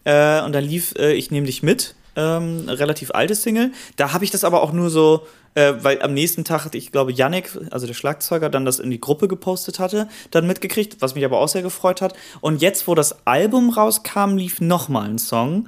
Speaker 4: Äh, und dann lief äh, Ich nehme dich mit, ähm, relativ altes Single. Da habe ich das aber auch nur so, äh, weil am nächsten Tag ich, glaube, Yannick, also der Schlagzeuger, dann das in die Gruppe gepostet hatte, dann mitgekriegt, was mich aber auch sehr gefreut hat. Und jetzt, wo das Album rauskam, lief noch mal ein Song.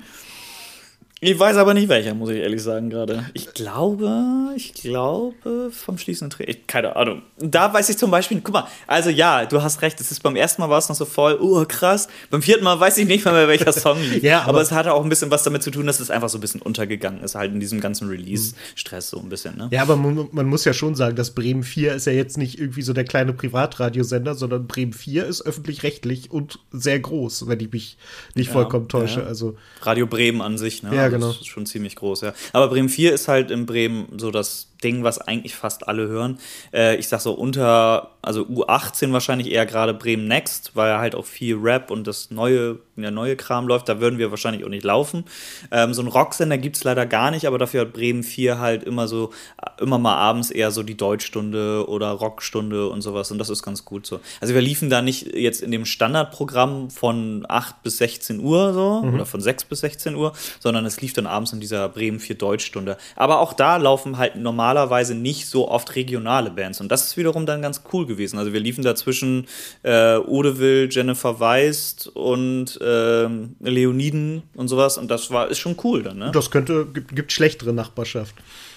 Speaker 4: Ich weiß aber nicht welcher, muss ich ehrlich sagen gerade. Ich glaube, ich glaube vom schließenden. Ich- Keine Ahnung. Da weiß ich zum Beispiel, guck mal, also ja, du hast recht, es ist beim ersten Mal war es noch so voll, oh krass. Beim vierten Mal weiß ich nicht mal mehr, welcher Song lief.
Speaker 3: Ja, aber-
Speaker 4: aber, es hatte auch ein bisschen was damit zu tun, dass es einfach so ein bisschen untergegangen ist, halt in diesem ganzen Release-Stress so ein bisschen, ne?
Speaker 3: Ja, aber man, man muss ja schon sagen, dass Bremen 4 ist ja jetzt nicht irgendwie so der kleine Privatradiosender, sondern Bremen 4 ist öffentlich-rechtlich und sehr groß, wenn ich mich nicht vollkommen täusche.
Speaker 4: ja.
Speaker 3: Also,
Speaker 4: Radio Bremen an sich, ne?
Speaker 3: Ja, genau.
Speaker 4: Das ist schon ziemlich groß, ja. Aber Bremen 4 ist halt in Bremen so das Ding, was eigentlich fast alle hören. Äh, ich sag so unter, also U18 wahrscheinlich eher gerade Bremen Next, weil halt auch viel Rap und das neue, der neue Kram läuft. Da würden wir wahrscheinlich auch nicht laufen. Ähm, so einen Rocksender gibt's leider gar nicht, aber dafür hat Bremen 4 halt immer so, immer mal abends eher so die Deutschstunde oder Rockstunde und sowas. Und das ist ganz gut so. Also wir liefen da nicht jetzt in dem Standardprogramm von 8 bis 16 Uhr so oder von 6 bis 16 Uhr, sondern es lief dann abends in dieser Bremen 4 Deutschstunde. Aber auch da laufen halt normalerweise nicht so oft regionale Bands. Und das ist wiederum dann ganz cool gewesen. Also wir liefen da zwischen äh, Odeville, Jennifer Weist und ähm, Leoniden und sowas. Und das war ist schon cool dann, ne?
Speaker 3: das könnte, gibt, gibt schlechtere Nachbarschaft.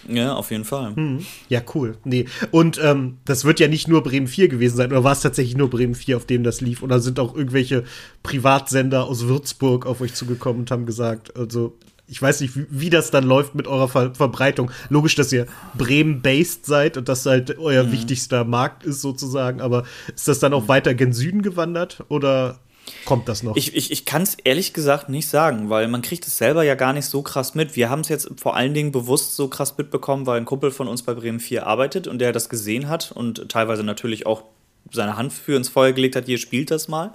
Speaker 4: Ja, auf jeden Fall.
Speaker 3: Ja, cool. Nee. Und ähm, das wird ja nicht nur Bremen 4 gewesen sein, oder war es tatsächlich nur Bremen 4, auf dem das lief? Oder sind auch irgendwelche Privatsender aus Würzburg auf euch zugekommen und haben gesagt, also ich weiß nicht, wie, wie das dann läuft mit eurer Ver Verbreitung. Logisch, dass ihr Bremen-based seid und das halt euer wichtigster Markt ist sozusagen, aber ist das dann auch weiter gen Süden gewandert oder kommt das noch?
Speaker 4: Ich, ich, ich kann es ehrlich gesagt nicht sagen, weil man kriegt es selber ja gar nicht so krass mit. Wir haben es jetzt vor allen Dingen bewusst so krass mitbekommen, weil ein Kumpel von uns bei Bremen 4 arbeitet und der das gesehen hat und teilweise natürlich auch seine Hand für ins Feuer gelegt hat, hier spielt das mal.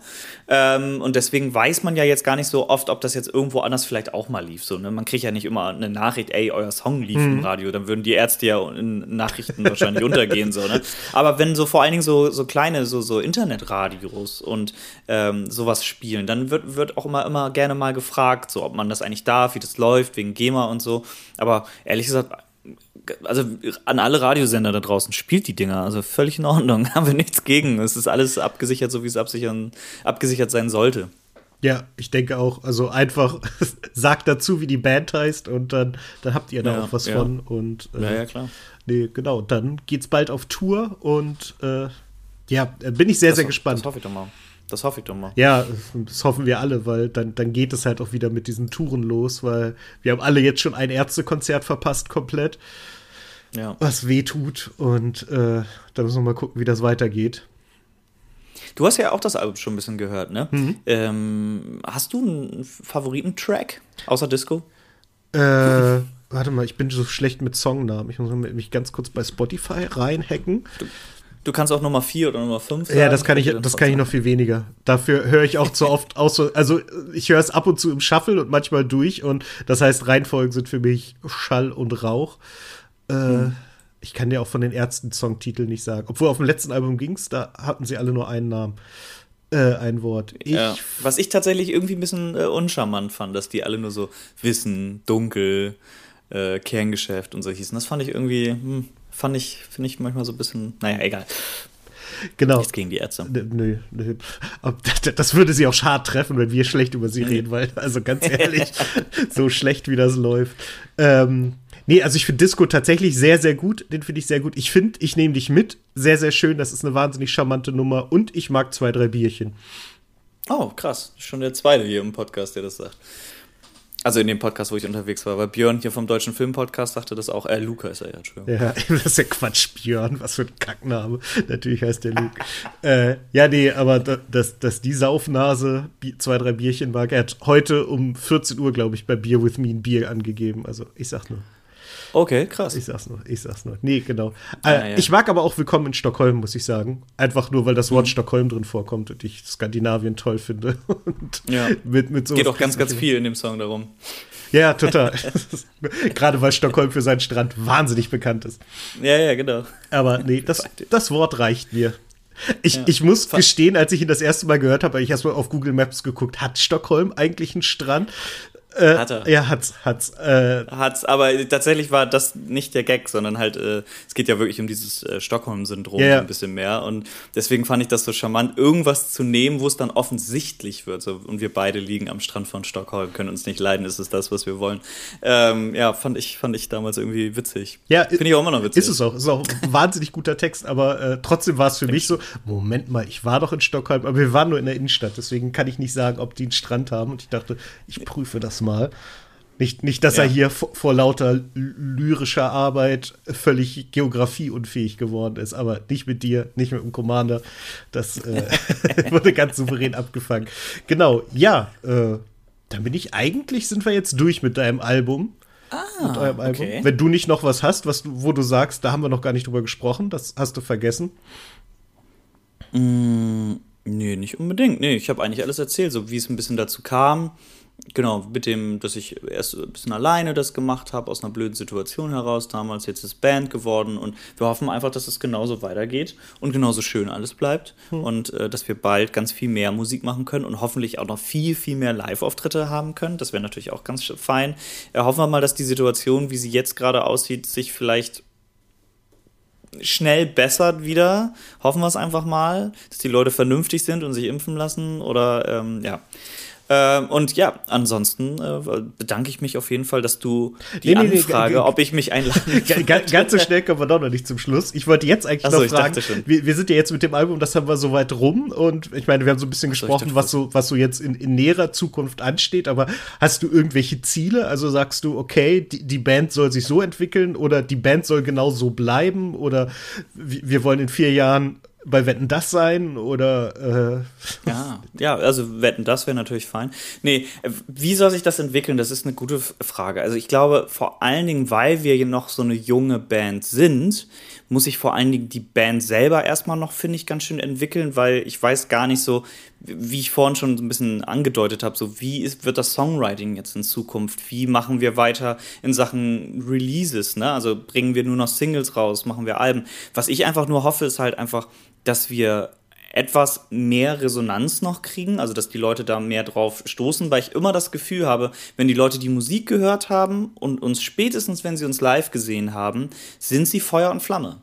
Speaker 4: Ähm, und deswegen weiß man ja jetzt gar nicht so oft, ob das jetzt irgendwo anders vielleicht auch mal lief. So, ne? Man kriegt ja nicht immer eine Nachricht, ey, euer Song lief im Radio, dann würden die Ärzte ja in Nachrichten wahrscheinlich untergehen. So, ne? Aber wenn so vor allen Dingen so, so kleine, so, so Internetradios und ähm, sowas spielen, dann wird, wird auch immer, immer gerne mal gefragt, so, ob man das eigentlich darf, wie das läuft, wegen GEMA und so. Aber ehrlich gesagt, also an alle Radiosender da draußen spielt die Dinger, also völlig in Ordnung, haben wir nichts gegen. Es ist alles abgesichert, so wie es absichern, abgesichert sein sollte.
Speaker 3: ja, ich denke auch. Also einfach sagt dazu, wie die Band heißt und dann, dann habt ihr da
Speaker 4: Ja,
Speaker 3: auch was
Speaker 4: ja.
Speaker 3: von. Und äh,
Speaker 4: Ja, ja, klar.
Speaker 3: Nee, genau. Dann geht's bald auf Tour und äh, ja, bin ich sehr, sehr
Speaker 4: Das-
Speaker 3: gespannt.
Speaker 4: Das hoffe ich doch mal. Das hoffe ich doch mal.
Speaker 3: Ja, das hoffen wir alle, weil dann, dann geht es halt auch wieder mit diesen Touren los, weil wir haben alle jetzt schon ein Ärztekonzert verpasst komplett,
Speaker 4: Ja.
Speaker 3: was weh tut und äh, da müssen wir mal gucken, wie das weitergeht.
Speaker 4: Du hast ja auch das Album schon ein bisschen gehört, ne?
Speaker 3: Mhm.
Speaker 4: Ähm, hast du einen Favoritentrack außer Disco?
Speaker 3: Äh, warte mal, ich bin so schlecht mit Songnamen. Ich muss mich ganz kurz bei Spotify reinhacken.
Speaker 4: Du kannst auch Nummer 4 oder Nummer 5
Speaker 3: Ja, das kann ich, das kann ich noch viel weniger. Dafür höre ich auch zu oft aus. so- Also ich höre es ab und zu im Shuffle und manchmal durch und das heißt, Reihenfolgen sind für mich Schall und Rauch. Äh, Ich kann dir auch von den Ärzten Songtitel nicht sagen. Obwohl auf dem letzten Album ging's, da hatten sie alle nur einen Namen. Äh, ein Wort. Ich,
Speaker 4: Ja. Was ich tatsächlich irgendwie ein bisschen äh, uncharmant fand, dass die alle nur so Wissen, Dunkel, äh, Kerngeschäft und so hießen. Das fand ich irgendwie, hm, fand ich, finde ich manchmal so ein bisschen, naja, egal.
Speaker 3: genau.
Speaker 4: Nichts gegen die Ärzte.
Speaker 3: Nö, nö. Das würde sie auch schad treffen, wenn wir schlecht über sie reden, weil, also ganz ehrlich, so schlecht wie das läuft. Ähm, nee, also ich finde Disco tatsächlich sehr, sehr gut. Den finde ich sehr gut. Ich finde, ich nehme dich mit. Sehr, sehr schön. Das ist eine wahnsinnig charmante Nummer. Und ich mag zwei, drei Bierchen.
Speaker 4: Oh, krass. Schon der zweite hier im Podcast, der das sagt. Also in dem Podcast, wo ich unterwegs war, weil Björn hier vom Deutschen Filmpodcast sagte das auch. Äh, Luca ist er ja, Entschuldigung.
Speaker 3: Ja, das ist ja Quatsch, Björn, was für ein Kackname. Natürlich heißt der Luke. äh, ja, nee, aber dass, dass die Saufnase zwei, drei Bierchen mag, er hat heute um 14 Uhr, glaube ich, bei Beer With Me ein Bier angegeben. Also ich sag nur.
Speaker 4: Okay, krass.
Speaker 3: Ich sag's nur, ich sag's nur. Nee, genau. Ah, äh, ja. Ich mag aber auch Willkommen in Stockholm, muss ich sagen. Einfach nur, weil das Wort mhm. Stockholm drin vorkommt und ich Skandinavien toll finde. Und
Speaker 4: ja. mit, mit so Geht auch ganz, ganz viel in dem Song darum.
Speaker 3: Ja, total. Gerade weil Stockholm für seinen Strand wahnsinnig bekannt ist.
Speaker 4: Ja, ja, genau.
Speaker 3: Aber nee, das, das Wort reicht mir. Ich, ja. ich muss gestehen, als ich ihn das erste Mal gehört habe, habe ich erstmal auf Google Maps geguckt, hat Stockholm eigentlich einen Strand? Äh, hat er. Ja, hat's, hat's. Äh,
Speaker 4: hat's, aber tatsächlich war das nicht der Gag, sondern halt, äh, es geht ja wirklich um dieses äh, Stockholm-Syndrom yeah. ein bisschen mehr. Und deswegen fand ich das so charmant, irgendwas zu nehmen, wo es dann offensichtlich wird. So, und wir beide liegen am Strand von Stockholm, können uns nicht leiden, ist es das, was wir wollen. Ähm, ja, fand ich, fand ich damals irgendwie witzig.
Speaker 3: Ja, finde ich auch immer noch witzig. Ist es auch. Ist auch ein wahnsinnig guter Text, aber äh, trotzdem war es für mich so, Moment mal, ich war doch in Stockholm, aber wir waren nur in der Innenstadt, deswegen kann ich nicht sagen, ob die einen Strand haben. Und ich dachte, ich prüfe das mal. Nicht, nicht dass ja. er hier vor, vor, lauter lyrischer Arbeit völlig geografieunfähig geworden ist, aber nicht mit dir, nicht mit dem Commander. Das äh, wurde ganz souverän abgefangen. Genau, ja, äh, dann bin ich eigentlich, sind wir jetzt durch mit deinem Album.
Speaker 4: Ah, mit eurem Album. Okay.
Speaker 3: Wenn du nicht noch was hast, was du, wo du sagst, da haben wir noch gar nicht drüber gesprochen, das hast du vergessen.
Speaker 4: Mm, nee, nicht unbedingt. Nee, ich habe eigentlich alles erzählt, so wie es ein bisschen dazu kam Genau, mit dem, dass ich erst ein bisschen alleine das gemacht habe, aus einer blöden Situation heraus damals, jetzt ist Band geworden und wir hoffen einfach, dass es genauso weitergeht und genauso schön alles bleibt hm. und äh, dass wir bald ganz viel mehr Musik machen können und hoffentlich auch noch viel, viel mehr Live-Auftritte haben können. Das wäre natürlich auch ganz fein. Äh, hoffen wir mal, dass die Situation, wie sie jetzt gerade aussieht, sich vielleicht schnell bessert wieder. Hoffen wir es einfach mal, dass die Leute vernünftig sind und sich impfen lassen oder ähm, ja. Ähm, und ja, ansonsten äh, bedanke ich mich auf jeden Fall, dass du die nee, nee, Anfrage, nee, ob ich mich einladen
Speaker 3: Ganz, ganz so schnell kommen wir doch noch nicht zum Schluss. Ich wollte jetzt eigentlich Achso, noch fragen, wir, wir, sind ja jetzt mit dem Album, das haben wir so weit rum und ich meine, wir haben so ein bisschen gesprochen, was so, was so jetzt in, in näherer Zukunft ansteht, aber hast du irgendwelche Ziele? Also sagst du, okay, die, die Band soll sich so entwickeln oder die Band soll genau so bleiben oder wir wollen in vier Jahren bei Wetten das sein oder
Speaker 4: äh ja, ja, also Wetten das wäre natürlich fein. Nee, wie soll sich das entwickeln? Das ist eine gute Frage. Also ich glaube, vor allen Dingen, weil wir noch so eine junge Band sind, muss ich vor allen Dingen die Band selber erstmal noch, finde ich, ganz schön entwickeln, weil ich weiß gar nicht so, wie ich vorhin schon so ein bisschen angedeutet habe, so wie ist, wird das Songwriting jetzt in Zukunft? Wie machen wir weiter in Sachen Releases? Ne? Also bringen wir nur noch Singles raus, machen wir Alben? Was ich einfach nur hoffe, ist halt einfach, dass wir etwas mehr Resonanz noch kriegen, also dass die Leute da mehr drauf stoßen, weil ich immer das Gefühl habe, wenn die Leute die Musik gehört haben und uns spätestens, wenn sie uns live gesehen haben, sind sie Feuer und Flamme.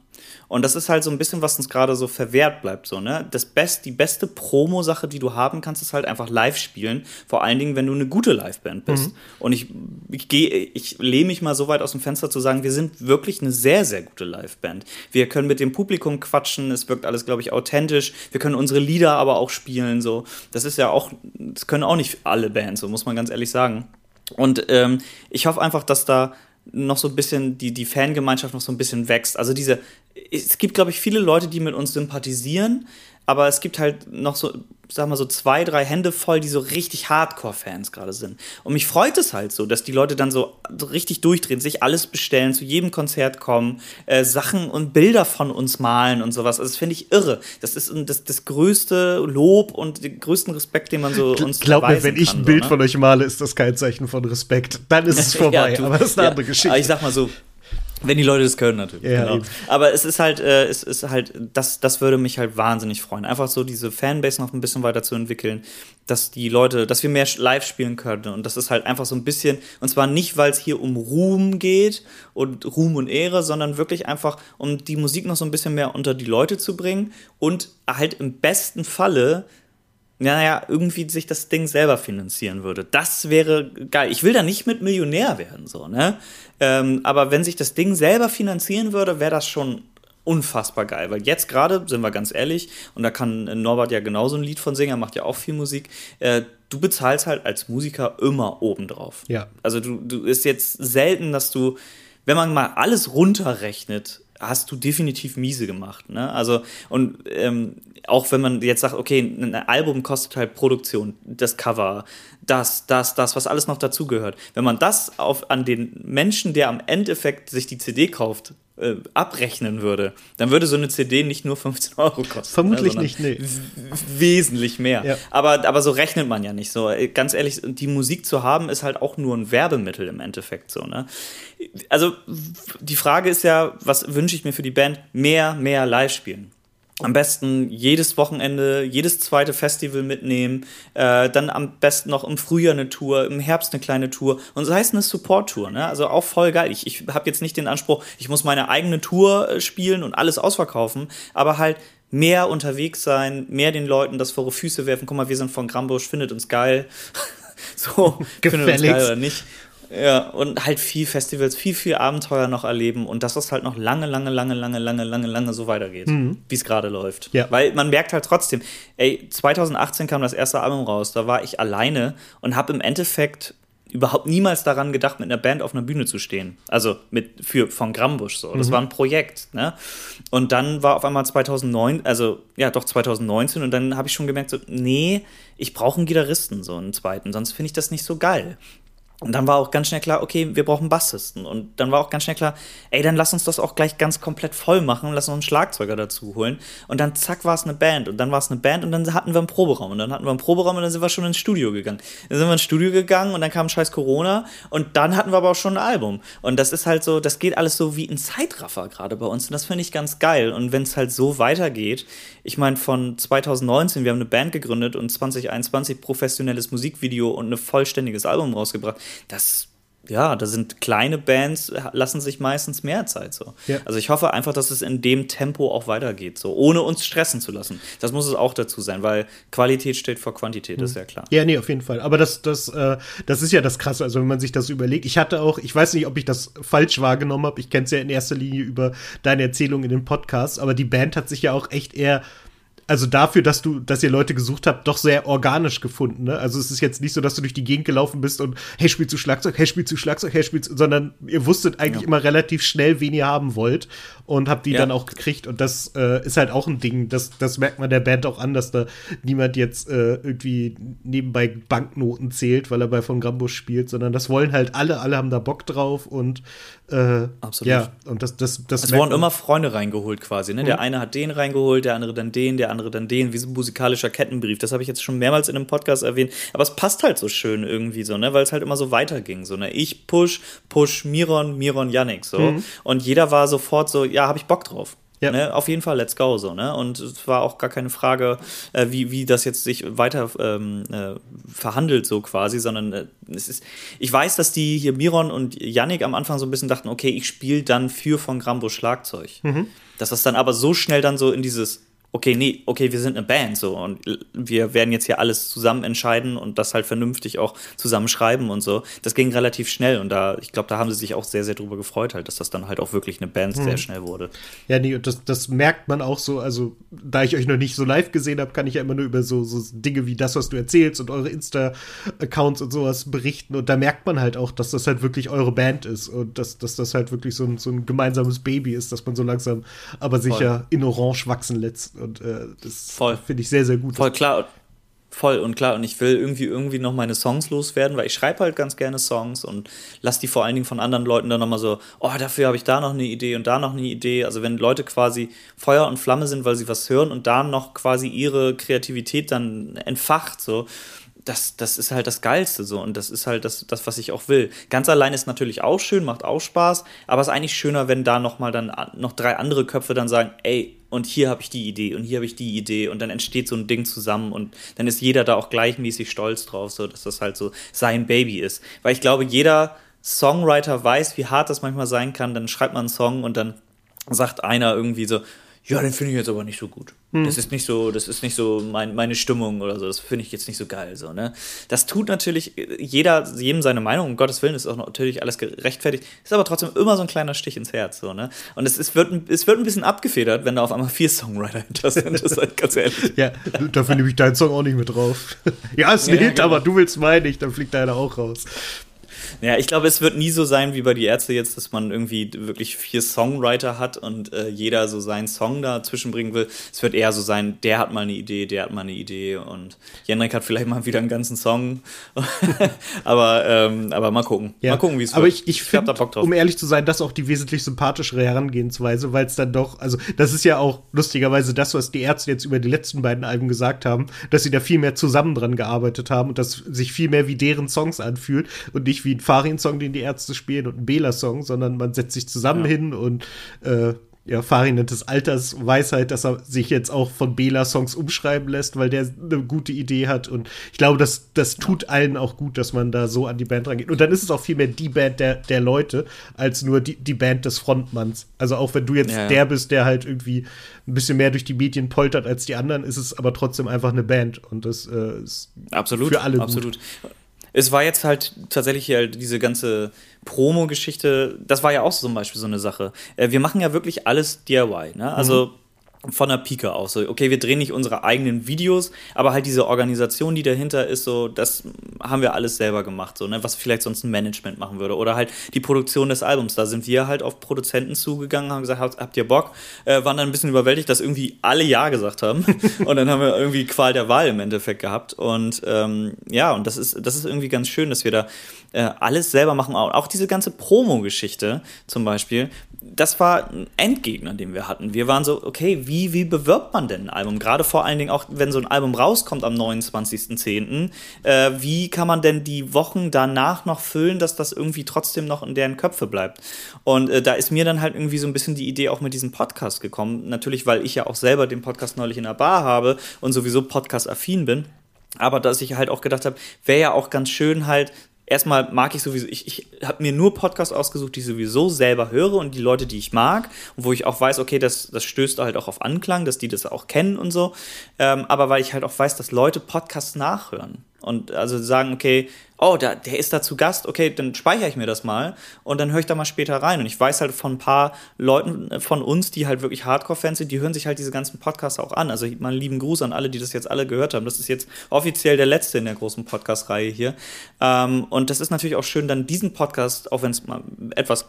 Speaker 4: Und das ist halt so ein bisschen, was uns gerade so verwehrt bleibt. So, ne? das Best, die beste Promo-Sache, die du haben kannst, ist halt einfach live spielen. Vor allen Dingen, wenn du eine gute Liveband bist. Mhm. Und ich, ich gehe, ich lehne mich mal so weit aus dem Fenster zu sagen, wir sind wirklich eine sehr, sehr gute Liveband. Wir können mit dem Publikum quatschen, es wirkt alles, glaube ich, authentisch. Wir können unsere Lieder aber auch spielen. So. Das ist ja auch, das können auch nicht alle Bands, so muss man ganz ehrlich sagen. Und ähm, ich hoffe einfach, dass da noch so ein bisschen die, die Fangemeinschaft noch so ein bisschen wächst. Also diese, es gibt, glaube ich, viele Leute, die mit uns sympathisieren, aber es gibt halt noch so, sag mal so zwei, drei Hände voll, die so richtig Hardcore-Fans gerade sind. Und mich freut es halt so, dass die Leute dann so, richtig durchdrehen, sich alles bestellen, zu jedem Konzert kommen, äh, Sachen und Bilder von uns malen und sowas. Also das finde ich irre. Das ist das, das größte Lob und den größten Respekt, den man so uns
Speaker 3: Glaub mir, wenn ich ein Bild so, ne? von euch male, ist das kein Zeichen von Respekt. Dann ist es vorbei. ja, du, aber das ist eine ja, andere Geschichte. Aber
Speaker 4: ich sag mal so, wenn die Leute das können, natürlich. Ja, genau. Aber es ist halt, äh, es ist halt, das, das würde mich halt wahnsinnig freuen. Einfach so diese Fanbase noch ein bisschen weiter zu entwickeln, dass die Leute, dass wir mehr live spielen können. Und das ist halt einfach so ein bisschen, und zwar nicht, weil es hier um Ruhm geht und Ruhm und Ehre, sondern wirklich einfach, um die Musik noch so ein bisschen mehr unter die Leute zu bringen und halt im besten Falle naja, irgendwie sich das Ding selber finanzieren würde. Das wäre geil. Ich will da nicht mit Millionär werden, so, ne? Ähm, aber wenn sich das Ding selber finanzieren würde, wäre das schon unfassbar geil. Weil jetzt gerade, sind wir ganz ehrlich, und da kann Norbert ja genauso ein Lied von singen, er macht ja auch viel Musik, äh, du bezahlst halt als Musiker immer obendrauf.
Speaker 3: Ja.
Speaker 4: Also du, du ist jetzt selten, dass du, wenn man mal alles runterrechnet, hast du definitiv miese gemacht. Ne? Also, und ähm, auch wenn man jetzt sagt, okay, ein Album kostet halt Produktion, das Cover, das, das, das, was alles noch dazugehört. Wenn man das auf, an den Menschen, der am Endeffekt sich die CD kauft, äh, abrechnen würde, dann würde so eine CD nicht nur 15 Euro kosten.
Speaker 3: Vermutlich ne, nicht, nee.
Speaker 4: Wesentlich mehr. Ja. Aber, aber so rechnet man ja nicht so. Ganz ehrlich, die Musik zu haben, ist halt auch nur ein Werbemittel im Endeffekt so. Ne? Also die Frage ist ja, was wünsche ich mir für die Band? Mehr, mehr live spielen am besten jedes Wochenende, jedes zweite Festival mitnehmen, äh, dann am besten noch im Frühjahr eine Tour, im Herbst eine kleine Tour und so heißt eine Support-Tour, ne? Also auch voll geil. Ich, ich habe jetzt nicht den Anspruch, ich muss meine eigene Tour äh, spielen und alles ausverkaufen, aber halt mehr unterwegs sein, mehr den Leuten das vor die Füße werfen. Guck mal, wir sind von Grambusch, findet uns geil. so, findet uns geil oder nicht. Ja, und halt viel Festivals, viel, viel Abenteuer noch erleben und dass das halt noch lange, lange, lange, lange, lange, lange, lange so weitergeht, mhm. wie es gerade läuft. Ja. Weil man merkt halt trotzdem, ey, 2018 kam das erste Album raus, da war ich alleine und habe im Endeffekt überhaupt niemals daran gedacht, mit einer Band auf einer Bühne zu stehen. Also mit für von Grambusch so. Das mhm. war ein Projekt, ne? Und dann war auf einmal 2009, also ja, doch 2019 und dann habe ich schon gemerkt so, nee, ich brauche einen Gitarristen so einen zweiten, sonst finde ich das nicht so geil. Und dann war auch ganz schnell klar, okay, wir brauchen Bassisten. Und dann war auch ganz schnell klar, ey, dann lass uns das auch gleich ganz komplett voll machen, lass uns einen Schlagzeuger dazu holen. Und dann zack war es eine Band. Und dann war es eine Band und dann hatten wir einen Proberaum. Und dann hatten wir einen Proberaum und dann sind wir schon ins Studio gegangen. Dann sind wir ins Studio gegangen und dann kam scheiß Corona und dann hatten wir aber auch schon ein Album. Und das ist halt so, das geht alles so wie ein Zeitraffer gerade bei uns. Und das finde ich ganz geil. Und wenn es halt so weitergeht, ich meine, von 2019, wir haben eine Band gegründet und 2021 professionelles Musikvideo und ein vollständiges Album rausgebracht das ja, da sind kleine Bands, lassen sich meistens mehr Zeit so. Ja. Also ich hoffe einfach, dass es in dem Tempo auch weitergeht, so, ohne uns stressen zu lassen. Das muss es auch dazu sein, weil Qualität steht vor Quantität, mhm. ist ja klar.
Speaker 3: Ja, nee, auf jeden Fall. Aber das, das, äh, das ist ja das Krasse, also wenn man sich das überlegt. Ich hatte auch, ich weiß nicht, ob ich das falsch wahrgenommen habe, ich kenne es ja in erster Linie über deine Erzählung in den Podcasts, aber die Band hat sich ja auch echt eher also dafür, dass du, dass ihr Leute gesucht habt, doch sehr organisch gefunden. Ne? Also es ist jetzt nicht so, dass du durch die Gegend gelaufen bist und hey, spielst du Schlagzeug, hey, spielst du Schlagzeug, hey, spielst du, sondern ihr wusstet eigentlich ja. immer relativ schnell, wen ihr haben wollt und habt die ja. dann auch gekriegt. Und das äh, ist halt auch ein Ding, das, das merkt man der Band auch an, dass da niemand jetzt äh, irgendwie nebenbei Banknoten zählt, weil er bei von Grambusch spielt, sondern das wollen halt alle, alle haben da Bock drauf und äh, Absolut. Ja, und das, das, das
Speaker 4: es wurden immer Freunde reingeholt quasi. Ne? Mhm. Der eine hat den reingeholt, der andere dann den, der andere dann den, wie so ein musikalischer Kettenbrief. Das habe ich jetzt schon mehrmals in einem Podcast erwähnt. Aber es passt halt so schön irgendwie so, ne? weil es halt immer so weiterging. So, ne? Ich push, push Miron, Miron, Yannick. So. Mhm. Und jeder war sofort so, ja, habe ich Bock drauf. Ja. Ne, auf jeden Fall, let's go so, ne? Und es war auch gar keine Frage, äh, wie, wie das jetzt sich weiter ähm, äh, verhandelt, so quasi, sondern äh, es ist. Ich weiß, dass die hier Miron und Yannick am Anfang so ein bisschen dachten, okay, ich spiele dann für von Grambo Schlagzeug. Mhm. Dass das dann aber so schnell dann so in dieses okay, nee, okay, wir sind eine Band so und wir werden jetzt hier alles zusammen entscheiden und das halt vernünftig auch zusammen schreiben und so. Das ging relativ schnell und da, ich glaube, da haben sie sich auch sehr, sehr drüber gefreut, halt, dass das dann halt auch wirklich eine Band hm. sehr schnell wurde.
Speaker 3: Ja, nee, und das, das merkt man auch so, also da ich euch noch nicht so live gesehen habe, kann ich ja immer nur über so, so Dinge wie das, was du erzählst und eure Insta-Accounts und sowas berichten und da merkt man halt auch, dass das halt wirklich eure Band ist und dass, dass das halt wirklich so ein, so ein gemeinsames Baby ist, dass man so langsam aber sicher Voll. in Orange wachsen lässt und äh, das finde ich sehr, sehr gut.
Speaker 4: Voll klar. Voll und klar. Und ich will irgendwie irgendwie noch meine Songs loswerden, weil ich schreibe halt ganz gerne Songs und lass die vor allen Dingen von anderen Leuten dann nochmal so, oh, dafür habe ich da noch eine Idee und da noch eine Idee. Also wenn Leute quasi Feuer und Flamme sind, weil sie was hören und da noch quasi ihre Kreativität dann entfacht, so, das, das ist halt das Geilste so und das ist halt das, das, was ich auch will. Ganz allein ist natürlich auch schön, macht auch Spaß, aber es ist eigentlich schöner, wenn da nochmal dann noch drei andere Köpfe dann sagen, ey, und hier habe ich die Idee und hier habe ich die Idee und dann entsteht so ein Ding zusammen und dann ist jeder da auch gleichmäßig stolz drauf, so dass das halt so sein Baby ist. Weil ich glaube, jeder Songwriter weiß, wie hart das manchmal sein kann, dann schreibt man einen Song und dann sagt einer irgendwie so, ja, den finde ich jetzt aber nicht so gut. Hm. Das ist nicht so, das ist nicht so mein, meine Stimmung oder so. Das finde ich jetzt nicht so geil. So, ne? Das tut natürlich jeder, jedem seine Meinung, um Gottes Willen ist auch natürlich alles gerechtfertigt, ist aber trotzdem immer so ein kleiner Stich ins Herz. So, ne? Und es, ist, wird, es wird ein bisschen abgefedert, wenn da auf einmal vier Songwriter hinter sind. Das ist halt ganz ehrlich.
Speaker 3: ja, dafür nehme ich deinen Song auch nicht mit drauf. ja, ein ja, Hit, genau. aber du willst meinen nicht, dann fliegt deiner auch raus.
Speaker 4: Ja, ich glaube, es wird nie so sein wie bei die Ärzte jetzt, dass man irgendwie wirklich vier Songwriter hat und äh, jeder so seinen Song dazwischen bringen will. Es wird eher so sein, der hat mal eine Idee, der hat mal eine Idee und Jendrik hat vielleicht mal wieder einen ganzen Song. aber, ähm, aber mal gucken.
Speaker 3: Ja.
Speaker 4: Mal gucken,
Speaker 3: wie es wird. Aber ich, ich, ich finde, um ehrlich zu sein, das ist auch die wesentlich sympathischere Herangehensweise, weil es dann doch, also das ist ja auch lustigerweise das, was die Ärzte jetzt über die letzten beiden Alben gesagt haben, dass sie da viel mehr zusammen dran gearbeitet haben und das sich viel mehr wie deren Songs anfühlt und nicht wie ein Farin-Song, den die Ärzte spielen und ein Bela-Song, sondern man setzt sich zusammen ja. hin und äh, ja, Farin nennt es Altersweisheit, dass er sich jetzt auch von Bela-Songs umschreiben lässt, weil der eine gute Idee hat. Und ich glaube, das, das tut allen auch gut, dass man da so an die Band rangeht. Und dann ist es auch viel mehr die Band der, der Leute, als nur die, die Band des Frontmanns. Also auch wenn du jetzt ja, ja. der bist, der halt irgendwie ein bisschen mehr durch die Medien poltert als die anderen, ist es aber trotzdem einfach eine Band. Und das äh, ist
Speaker 4: absolut,
Speaker 3: für alle
Speaker 4: absolut. Gut es war jetzt halt tatsächlich halt diese ganze Promo-Geschichte, das war ja auch zum Beispiel so eine Sache. Äh, wir machen ja wirklich alles DIY, ne? Also mhm von der Pike aus. So, okay, wir drehen nicht unsere eigenen Videos, aber halt diese Organisation, die dahinter ist, so, das haben wir alles selber gemacht, so, ne, was vielleicht sonst ein Management machen würde. Oder halt die Produktion des Albums. Da sind wir halt auf Produzenten zugegangen, haben gesagt, habt, habt ihr Bock? Äh, waren dann ein bisschen überwältigt, dass irgendwie alle Ja gesagt haben. und dann haben wir irgendwie Qual der Wahl im Endeffekt gehabt. Und ähm, ja, und das ist, das ist irgendwie ganz schön, dass wir da äh, alles selber machen. Auch diese ganze Promo-Geschichte zum Beispiel, das war ein Endgegner, den wir hatten. Wir waren so, okay, wie, wie bewirbt man denn ein Album? Gerade vor allen Dingen auch, wenn so ein Album rauskommt am 29.10., äh, wie kann man denn die Wochen danach noch füllen, dass das irgendwie trotzdem noch in deren Köpfe bleibt? Und äh, da ist mir dann halt irgendwie so ein bisschen die Idee auch mit diesem Podcast gekommen. Natürlich, weil ich ja auch selber den Podcast neulich in der Bar habe und sowieso Podcast-affin bin. Aber dass ich halt auch gedacht habe, wäre ja auch ganz schön halt erstmal mag ich sowieso, ich, ich habe mir nur Podcasts ausgesucht, die ich sowieso selber höre und die Leute, die ich mag und wo ich auch weiß, okay, das, das stößt halt auch auf Anklang, dass die das auch kennen und so. Ähm, aber weil ich halt auch weiß, dass Leute Podcasts nachhören und also sagen, okay, oh, da, der ist da zu Gast, okay, dann speichere ich mir das mal und dann höre ich da mal später rein. Und ich weiß halt von ein paar Leuten äh, von uns, die halt wirklich Hardcore-Fans sind, die hören sich halt diese ganzen Podcasts auch an. Also mal einen lieben Gruß an alle, die das jetzt alle gehört haben. Das ist jetzt offiziell der letzte in der großen Podcast-Reihe hier. Ähm, und das ist natürlich auch schön, dann diesen Podcast, auch wenn es mal etwas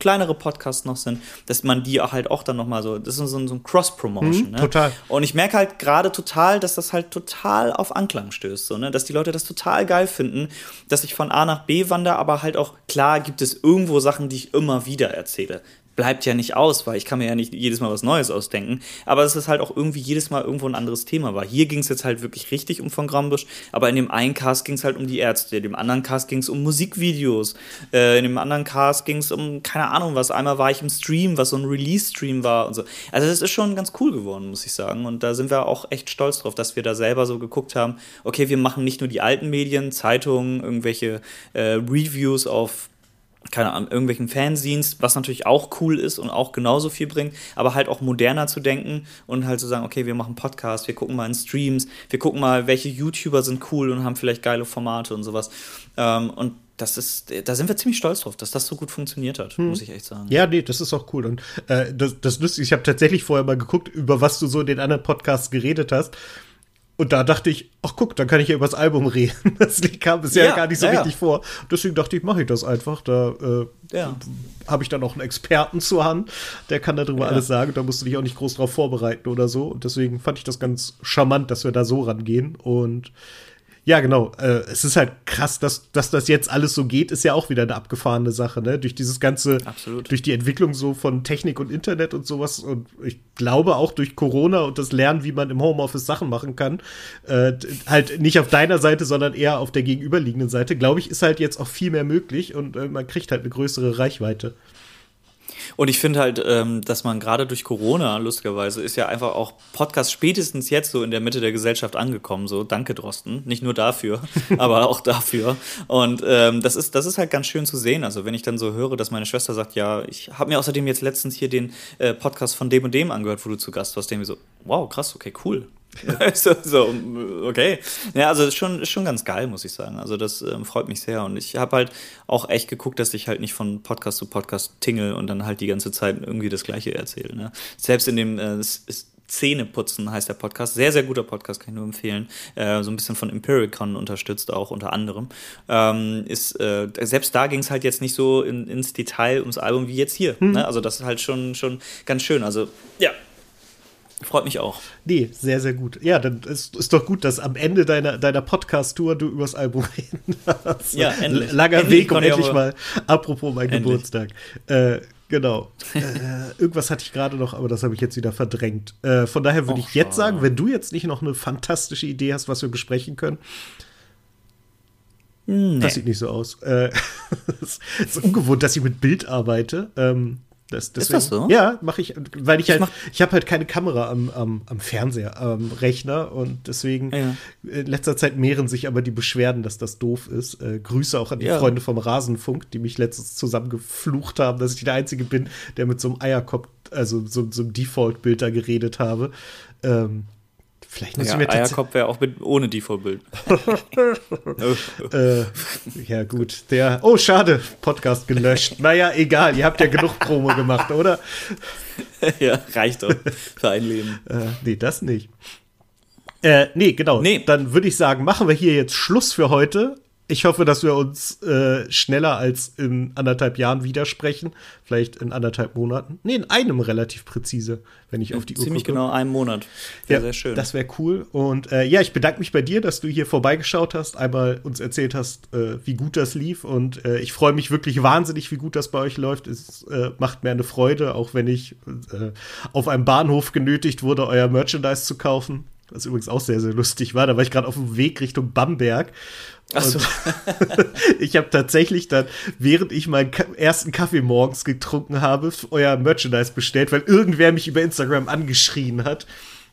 Speaker 4: kleinere Podcasts noch sind, dass man die halt auch dann nochmal so, das ist so, so ein Cross-Promotion. Mhm, ne?
Speaker 3: Total.
Speaker 4: Und ich merke halt gerade total, dass das halt total auf Anklang stößt, so, ne? dass die Leute das total geil finden dass ich von A nach B wandere, aber halt auch klar gibt es irgendwo Sachen, die ich immer wieder erzähle bleibt ja nicht aus, weil ich kann mir ja nicht jedes Mal was Neues ausdenken. Aber es ist halt auch irgendwie jedes Mal irgendwo ein anderes Thema war. Hier ging es jetzt halt wirklich richtig um von Grambusch, aber in dem einen Cast ging es halt um die Ärzte, in dem anderen Cast ging es um Musikvideos, äh, in dem anderen Cast ging es um keine Ahnung was. Einmal war ich im Stream, was so ein Release-Stream war und so. Also das ist schon ganz cool geworden, muss ich sagen. Und da sind wir auch echt stolz drauf, dass wir da selber so geguckt haben, okay, wir machen nicht nur die alten Medien, Zeitungen, irgendwelche äh, Reviews auf keine Ahnung, irgendwelchen Fanzines, was natürlich auch cool ist und auch genauso viel bringt, aber halt auch moderner zu denken und halt zu sagen, okay, wir machen Podcasts, wir gucken mal in Streams, wir gucken mal, welche YouTuber sind cool und haben vielleicht geile Formate und sowas. Ähm, und das ist, da sind wir ziemlich stolz drauf, dass das so gut funktioniert hat, hm. muss ich echt sagen.
Speaker 3: Ja, nee, das ist auch cool. Und äh, das, das lustig, ich habe tatsächlich vorher mal geguckt, über was du so in den anderen Podcasts geredet hast. Und da dachte ich, ach guck, dann kann ich ja über das Album reden. Das kam bisher ja, gar nicht so ja, richtig ja. vor. Deswegen dachte ich, mache ich das einfach. Da äh, ja. habe ich dann auch einen Experten zur Hand, der kann darüber alles sagen. Da musst du dich auch nicht groß drauf vorbereiten oder so. Und deswegen fand ich das ganz charmant, dass wir da so rangehen. Und ja, genau. Äh, es ist halt krass, dass, dass das jetzt alles so geht, ist ja auch wieder eine abgefahrene Sache, ne? Durch dieses ganze,
Speaker 4: Absolut.
Speaker 3: durch die Entwicklung so von Technik und Internet und sowas. Und ich glaube auch durch Corona und das Lernen, wie man im Homeoffice Sachen machen kann, äh, halt nicht auf deiner Seite, sondern eher auf der gegenüberliegenden Seite, glaube ich, ist halt jetzt auch viel mehr möglich und äh, man kriegt halt eine größere Reichweite.
Speaker 4: Und ich finde halt, ähm, dass man gerade durch Corona, lustigerweise, ist ja einfach auch Podcast spätestens jetzt so in der Mitte der Gesellschaft angekommen. So, danke, Drosten. Nicht nur dafür, aber auch dafür. Und ähm, das, ist, das ist halt ganz schön zu sehen. Also, wenn ich dann so höre, dass meine Schwester sagt, ja, ich habe mir außerdem jetzt letztens hier den äh, Podcast von dem und dem angehört, wo du zu Gast warst, dem so, wow, krass, okay, cool. so, so, okay. Ja, also ist schon, ist schon ganz geil, muss ich sagen. Also das ähm, freut mich sehr. Und ich habe halt auch echt geguckt, dass ich halt nicht von Podcast zu Podcast tingle und dann halt die ganze Zeit irgendwie das Gleiche erzähle. Ne? Selbst in dem äh, Zähneputzen heißt der Podcast. Sehr, sehr guter Podcast, kann ich nur empfehlen. Äh, so ein bisschen von Empiricon unterstützt auch unter anderem. Ähm, ist, äh, selbst da ging es halt jetzt nicht so in, ins Detail ums Album wie jetzt hier. Hm. Ne? Also das ist halt schon, schon ganz schön. Also ja, Freut mich auch.
Speaker 3: Nee, sehr, sehr gut. Ja, dann ist, ist doch gut, dass am Ende deiner, deiner Podcast-Tour du übers Album reden
Speaker 4: hast. Ja, endlich.
Speaker 3: Langer endlich Weg und endlich mal, apropos mein endlich. Geburtstag. Äh, genau. äh, irgendwas hatte ich gerade noch, aber das habe ich jetzt wieder verdrängt. Äh, von daher würde ich jetzt sagen, wenn du jetzt nicht noch eine fantastische Idee hast, was wir besprechen können. Nee. Das sieht nicht so aus. Äh, es ist ungewohnt, dass ich mit Bild arbeite. Ähm, das, deswegen, ist das so? Ja, mache ich, weil ich, ich halt, ich habe halt keine Kamera am, am, am Fernseher, am Rechner und deswegen ja. in letzter Zeit mehren sich aber die Beschwerden, dass das doof ist. Äh, Grüße auch an die ja. Freunde vom Rasenfunk, die mich letztens zusammengeflucht haben, dass ich der Einzige bin, der mit so einem Eierkopf, also so, so einem Default-Bild da geredet habe. Ähm,
Speaker 4: Vielleicht muss ja, ich mir Eierkopf wäre auch mit, ohne Default-Bild.
Speaker 3: äh, ja, gut. Der. Oh, schade. Podcast gelöscht. naja, egal. Ihr habt ja genug Promo gemacht, oder?
Speaker 4: ja, reicht doch. Für ein Leben.
Speaker 3: Äh, nee, das nicht. Äh, nee, genau. Nee. Dann würde ich sagen, machen wir hier jetzt Schluss für heute ich hoffe, dass wir uns äh, schneller als in anderthalb Jahren widersprechen. Vielleicht in anderthalb Monaten. Nee, in einem relativ präzise, wenn ich auf die
Speaker 4: Uhr Ziemlich genau einen Monat.
Speaker 3: Sehr, ja, sehr schön. Das wäre cool. Und äh, ja, ich bedanke mich bei dir, dass du hier vorbeigeschaut hast, einmal uns erzählt hast, äh, wie gut das lief. Und äh, ich freue mich wirklich wahnsinnig, wie gut das bei euch läuft. Es äh, macht mir eine Freude, auch wenn ich äh, auf einem Bahnhof genötigt wurde, euer Merchandise zu kaufen. Was übrigens auch sehr, sehr lustig war. Da war ich gerade auf dem Weg Richtung Bamberg Ach so. ich habe tatsächlich dann, während ich meinen ersten Kaffee morgens getrunken habe, euer Merchandise bestellt, weil irgendwer mich über Instagram angeschrien hat.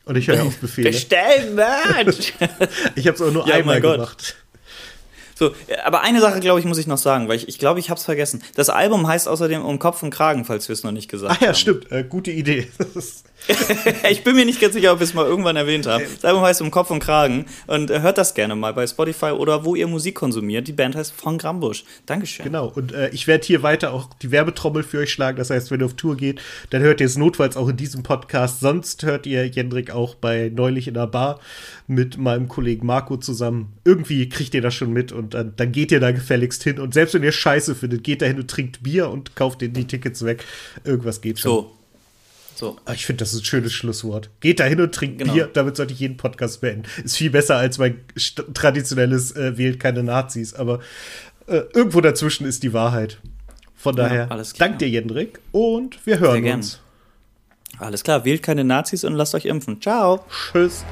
Speaker 3: Und ich höre auf Befehle.
Speaker 4: Bestellen Merch!
Speaker 3: ich habe es auch nur ja, einmal gemacht.
Speaker 4: So, aber eine Sache, glaube ich, muss ich noch sagen, weil ich, ich glaube, ich habe es vergessen. Das Album heißt außerdem Um Kopf und Kragen, falls wir es noch nicht gesagt haben.
Speaker 3: Ah ja,
Speaker 4: haben.
Speaker 3: stimmt. Äh, gute Idee.
Speaker 4: ich bin mir nicht ganz sicher, ob wir es mal irgendwann erwähnt haben. Das Album heißt Um Kopf und Kragen und äh, hört das gerne mal bei Spotify oder wo ihr Musik konsumiert. Die Band heißt Von Grambusch. Dankeschön.
Speaker 3: Genau, und äh, ich werde hier weiter auch die Werbetrommel für euch schlagen. Das heißt, wenn ihr auf Tour geht, dann hört ihr es notfalls auch in diesem Podcast. Sonst hört ihr Jendrik auch bei Neulich in der Bar mit meinem Kollegen Marco zusammen. Irgendwie kriegt ihr das schon mit und dann, dann geht ihr da gefälligst hin. Und selbst wenn ihr Scheiße findet, geht da hin und trinkt Bier und kauft denen die Tickets weg. Irgendwas geht schon.
Speaker 4: So. So.
Speaker 3: Ah, ich finde, das ist ein schönes Schlusswort. Geht da hin und trinkt genau. Bier, damit sollte ich jeden Podcast beenden. Ist viel besser als mein traditionelles äh, Wählt keine Nazis, aber äh, irgendwo dazwischen ist die Wahrheit. Von daher, ja, dank dir, Jendrik, und wir hören uns.
Speaker 4: Alles klar, wählt keine Nazis und lasst euch impfen. Ciao.
Speaker 3: Tschüss.